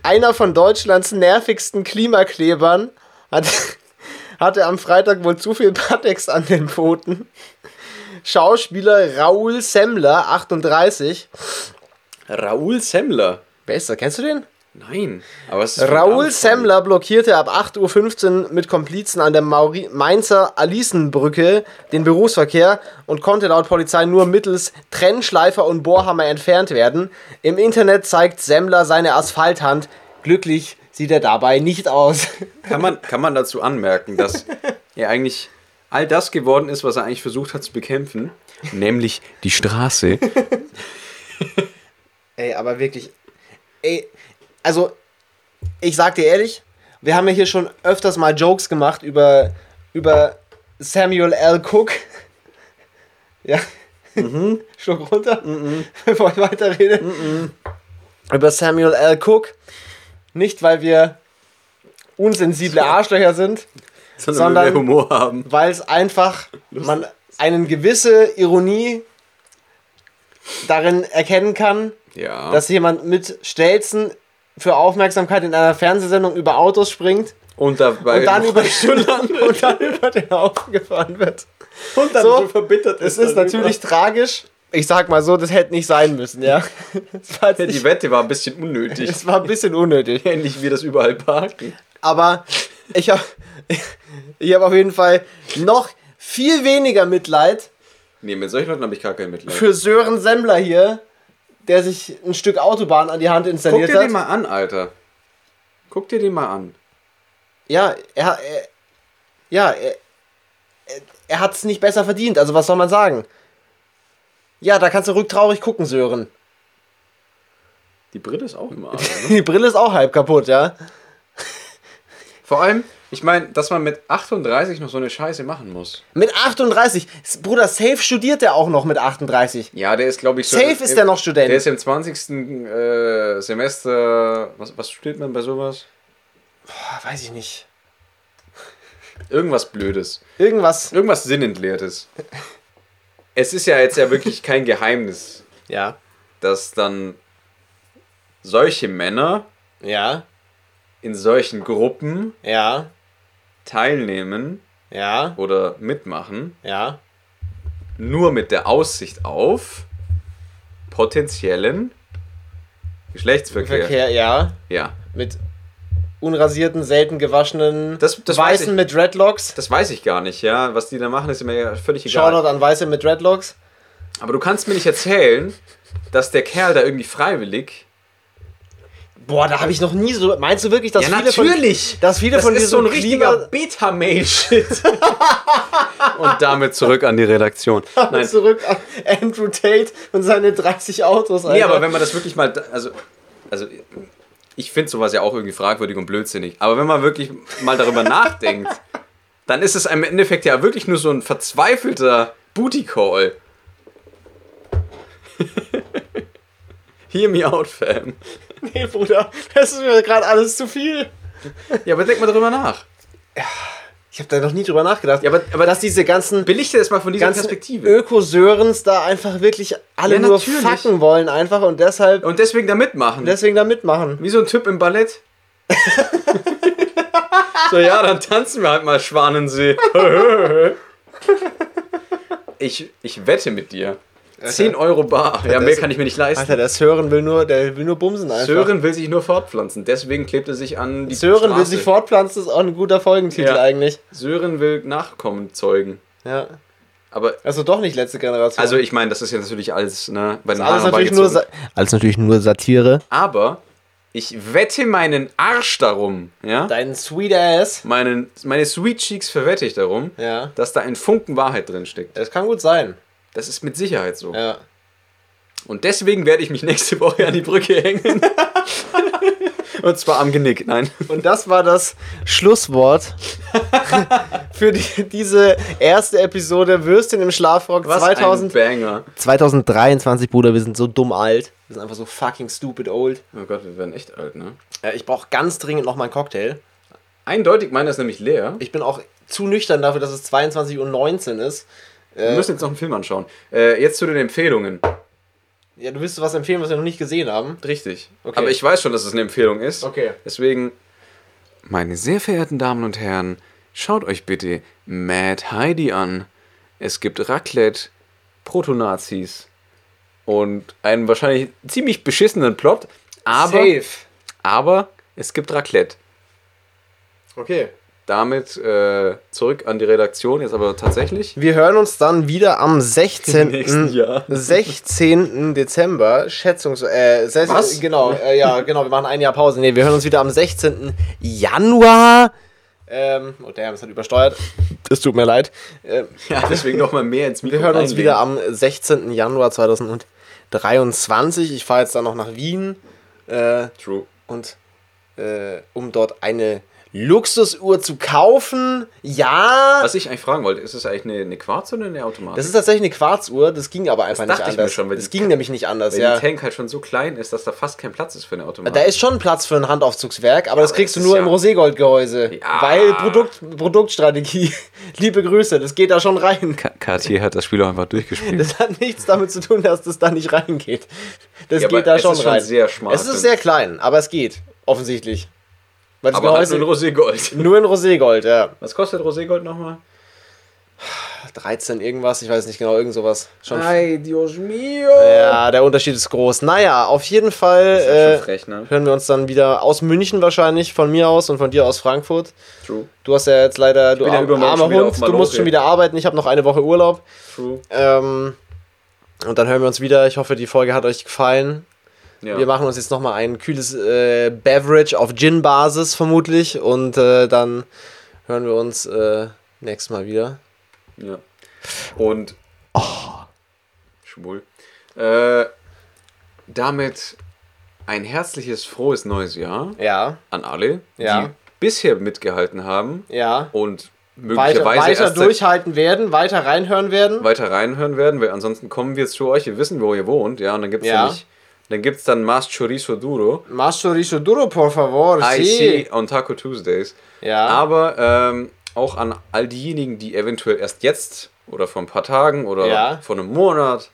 Einer von Deutschlands nervigsten Klimaklebern hat, [LAUGHS] hatte am Freitag wohl zu viel Patex an den Pfoten. Schauspieler Raoul Semmler, 38.
Raoul Semmler.
Wer ist das? Kennst du den?
Nein. Aber es ist von
Raoul. Semmler blockierte ab 8.15 Uhr mit Komplizen an der Mauri Mainzer Alisenbrücke den Berufsverkehr und konnte laut Polizei nur mittels Trennschleifer und Bohrhammer entfernt werden. Im Internet zeigt Semmler seine Asphalthand. Glücklich sieht er dabei nicht aus. [LAUGHS]
Kann man, kann man dazu anmerken, dass er eigentlich all das geworden ist, was er eigentlich versucht hat zu bekämpfen, nämlich die Straße. [LAUGHS]
Ey, aber wirklich. Ey, also, ich sag dir ehrlich, wir haben ja hier schon öfters mal Jokes gemacht über, über Samuel L. Cook. [LAUGHS] Ja. [LAUGHS] Schluck runter, [LAUGHS] bevor ich weiterrede. Über Samuel L. Cook. Nicht, weil wir unsensible Arschlöcher sind, Sondern-
weil wir Humor haben.
weil es einfach man eine gewisse Ironie darin erkennen kann,
Ja.
dass jemand mit Stelzen für Aufmerksamkeit in einer Fernsehsendung über Autos springt
und dabei
und dann [LAUGHS] über, und dann über den Haufen gefahren wird.
und dann
so
verbittert
Es ist natürlich tragisch. Ich sag mal so, das hätte nicht sein müssen, ja. [LAUGHS]
Ja, die Wette war ein bisschen unnötig.
es war ein bisschen unnötig. [LAUGHS]
Ähnlich wie das überall parken.
Aber ich habe ich hab auf jeden Fall noch viel weniger Mitleid
Nee, mit solchen Leuten habe ich gar kein Mitleid.
für Sören Semmler hier, der sich ein Stück Autobahn an die Hand
Guck
installiert
dir
hat.
den mal an, Alter. Guck dir den mal an.
Ja, er, er ja, er, er, hat es nicht besser verdient. Also was soll man sagen? Ja, da kannst du rücktraurig gucken, Sören.
Die Brille ist auch immer. [LAUGHS] Ne?
Die Brille ist auch halb kaputt, ja.
Vor allem, ich meine, dass man mit 38 noch so eine Scheiße machen muss.
Mit 38. Bruder, safe studiert er auch noch mit 38.
Ja, der ist, glaube ich, so.
Safe ist der noch Student.
Der ist im 20. Äh, Semester. Was, was studiert man bei sowas?
Boah, weiß ich nicht.
Irgendwas Blödes.
Irgendwas.
Irgendwas Sinnentleertes. Es ist ja jetzt ja wirklich kein Geheimnis,
Ja.
dass dann solche Männer
Ja.
in solchen Gruppen
Ja.
Teilnehmen
Ja.
oder mitmachen,
Ja.
nur mit der Aussicht auf potenziellen Geschlechtsverkehr.
Verkehr, ja.
Ja,
Mit unrasierten, selten gewaschenen
Das- das weiß
Weißen
ich.
mit Dreadlocks.
das weiß ich gar nicht, ja. Was die da machen, ist mir ja völlig egal.
Shoutout an Weiße mit Dreadlocks.
Aber du kannst mir nicht erzählen, dass der Kerl da irgendwie freiwillig.
Boah, da habe ich noch nie so. Meinst du wirklich, dass
Ja,
viele von.
natürlich.
Dass viele
Das
von
ist so ein richtiger Beta-Mail-Shit. [LAUGHS] Und damit zurück an die Redaktion. [LAUGHS] Nein,
zurück an Andrew Tate und seine 30 Autos. Alter.
Nee, aber wenn man das wirklich mal. Also, also ich finde sowas ja auch irgendwie fragwürdig und blödsinnig. Aber wenn man wirklich mal darüber [LAUGHS] nachdenkt, dann ist es im Endeffekt ja wirklich nur so ein verzweifelter Booty-Call. Hear me out, fam. [LAUGHS]
Nee, Bruder, das ist mir gerade alles zu viel.
Ja, aber denk mal darüber nach.
Ich habe da noch nie drüber nachgedacht.
Ja, aber, aber
dass diese ganzen,
belichte das mal von dieser Perspektive.
Ökosörens da einfach wirklich alle
Ja,
nur fucken wollen einfach und deshalb
Und deswegen da mitmachen.
deswegen da mitmachen.
Wie so ein Typ im Ballett. [LAUGHS] so, ja, dann tanzen wir halt mal Schwanensee. [LAUGHS] ich, ich wette mit dir. 10 Euro bar. Ja, mehr kann ich mir nicht leisten.
Alter, der Sören will nur, der will nur bumsen einfach.
Sören will sich nur fortpflanzen. Deswegen klebt er sich an die
Sören will
Straße.
sich fortpflanzen, ist auch ein guter Folgentitel
Ja.
eigentlich.
Sören will Nachkommen zeugen.
Ja.
Aber,
Also doch nicht letzte Generation.
also ich meine, das ist ja natürlich alles, ne, bei den
alles natürlich, nur alles natürlich nur Satire.
Aber ich wette meinen Arsch darum, ja?
Dein sweet ass.
Meinen, meine Sweet Cheeks verwette ich darum,
Ja.
dass da ein Funken Wahrheit drin steckt.
Das kann gut sein.
Das ist mit Sicherheit so.
Ja.
Und deswegen werde ich mich nächste Woche an die Brücke hängen. [LAUGHS] Und zwar am Genick, nein.
Und das war das Schlusswort [LAUGHS] für die, diese erste Episode Würstchen im Schlafrock 2000,
ein Banger.
2023, Bruder. Wir sind so dumm alt. Wir sind einfach so fucking stupid old.
Oh Gott, wir werden echt alt, ne?
Äh, ich brauche ganz dringend noch meinen Cocktail.
Eindeutig meiner ist nämlich leer.
Ich bin auch zu nüchtern dafür, dass es 22.19 Uhr ist.
Wir müssen jetzt noch einen Film anschauen. Äh, jetzt zu den Empfehlungen.
Ja, du willst was empfehlen, was wir noch nicht gesehen haben.
Richtig.
Okay.
Aber ich weiß schon, dass es eine Empfehlung ist.
Okay.
Deswegen, meine sehr verehrten Damen und Herren, schaut euch bitte Mad Heidi an. Es gibt Raclette, Proto-Nazis und einen wahrscheinlich ziemlich beschissenen Plot. Aber,
Safe.
aber es gibt Raclette.
Okay.
Damit äh, zurück an die Redaktion, jetzt aber tatsächlich.
Wir hören uns dann wieder am [LAUGHS] 16.
nächsten Jahr.
16. Dezember, Schätzungs... Äh,
Was?
Genau, äh, ja, genau, wir machen ein Jahr Pause. Nee, wir hören uns wieder am 16. Januar Ähm, oh damn, es hat übersteuert. Es tut mir leid. Ähm, [LAUGHS]
Ja, deswegen nochmal mehr ins Mikro
wir hören uns
reinlegen.
wieder am 16. Januar 2023. Ich fahre jetzt dann noch nach Wien äh,
True.
und äh, um dort eine Luxusuhr zu kaufen. Ja.
Was ich eigentlich fragen wollte, ist es eigentlich eine, eine Quarz oder eine Automatik?
Das ist tatsächlich eine Quarzuhr, das ging aber einfach
Das
nicht
dachte ich mir
anders.
schon,
das ging nämlich nicht anders,
Weil
ja.
die Tank halt schon so klein ist, dass da fast kein Platz ist für eine Automatik.
Da ist schon Platz für ein Handaufzugswerk, aber das
aber
kriegst du
das
nur
ist
im
ja-
Roségold-Gehäuse.
Ja.
Weil Produkt, Produktstrategie. [LAUGHS] Liebe Grüße, das geht da schon rein.
Ka- Cartier hat das Spiel auch einfach durchgespielt.
Das hat nichts damit zu tun, dass das da nicht reingeht. Das
Ja, aber
geht da
es
schon
ist schon
rein.
sehr smart,
es ist sehr klein, aber es geht. Offensichtlich. Weil das
aber halt nur in Roségold. [LAUGHS]
nur in Roségold, ja.
Was kostet Roségold nochmal?
13 irgendwas, ich weiß nicht genau, irgend sowas. Schon
Ay, Dios mio.
ja, der Unterschied ist groß. Naja, auf jeden Fall äh,
frech, ne?
hören wir uns dann wieder aus München wahrscheinlich, von mir aus und von dir aus Frankfurt.
True.
Du hast ja jetzt leider, du
ja
armer Hund, du musst schon wieder arbeiten. Ich habe noch eine Woche Urlaub.
True.
Ähm, und dann hören wir uns wieder. Ich hoffe, die Folge hat euch gefallen.
Ja.
Wir machen uns jetzt nochmal ein kühles äh, Beverage auf Gin-Basis vermutlich. Und äh, dann hören wir uns äh, nächstes Mal wieder.
Ja. Und. Schwul. Äh, damit ein herzliches, frohes neues Jahr
Ja,
an alle,
Ja.
die bisher mitgehalten haben
ja.
und
Weiter,
möglicherweise
weiter
erst seit-
durchhalten werden, weiter reinhören werden.
weiter reinhören werden, weil ansonsten kommen wir jetzt zu euch, wir wissen, wo ihr wohnt, ja, und dann gibt's
Ja.
nämlich, dann gibt's dann Mas Chorizo Duro,
Más chorizo duro, por favor.
I
sí.
see on Taco Tuesdays.
Ja.
Aber ähm, auch an all diejenigen, die eventuell erst jetzt oder vor ein paar Tagen oder
Ja.
vor einem Monat,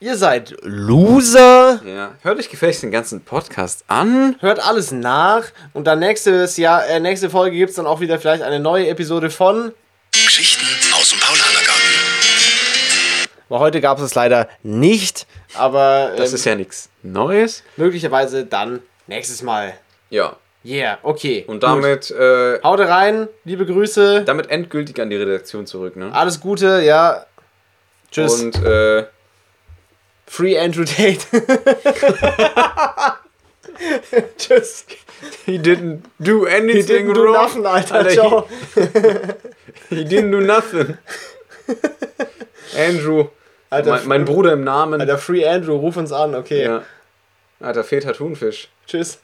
Ihr seid Loser.
ja, hört euch gefälligst den ganzen Podcast an.
Hört alles nach. Und dann nächstes Jahr, äh, nächste Folge gibt es dann auch wieder vielleicht eine neue Episode von.
Geschichten aus dem Paulanergarten.
Weil heute gab es es leider nicht. Aber
Das
ähm,
ist ja nichts Neues.
möglicherweise dann nächstes Mal.
Ja.
Yeah, okay.
Und damit, äh,
Haut rein, liebe Grüße.
damit endgültig an die Redaktion zurück, ne?
Alles Gute, ja. Tschüss.
Und äh,
Free Andrew Tate. [LAUGHS] Tschüss.
he didn't do anything
didn't do nothing, Alter.
Alter,
Ciao.
He, [LAUGHS] he didn't do nothing. [LAUGHS] Andrew.
Alter,
mein, mein Bruder im Namen.
Alter, Free Andrew, ruf uns an, okay.
Ja. Alter, Väter Thunfisch.
Tschüss.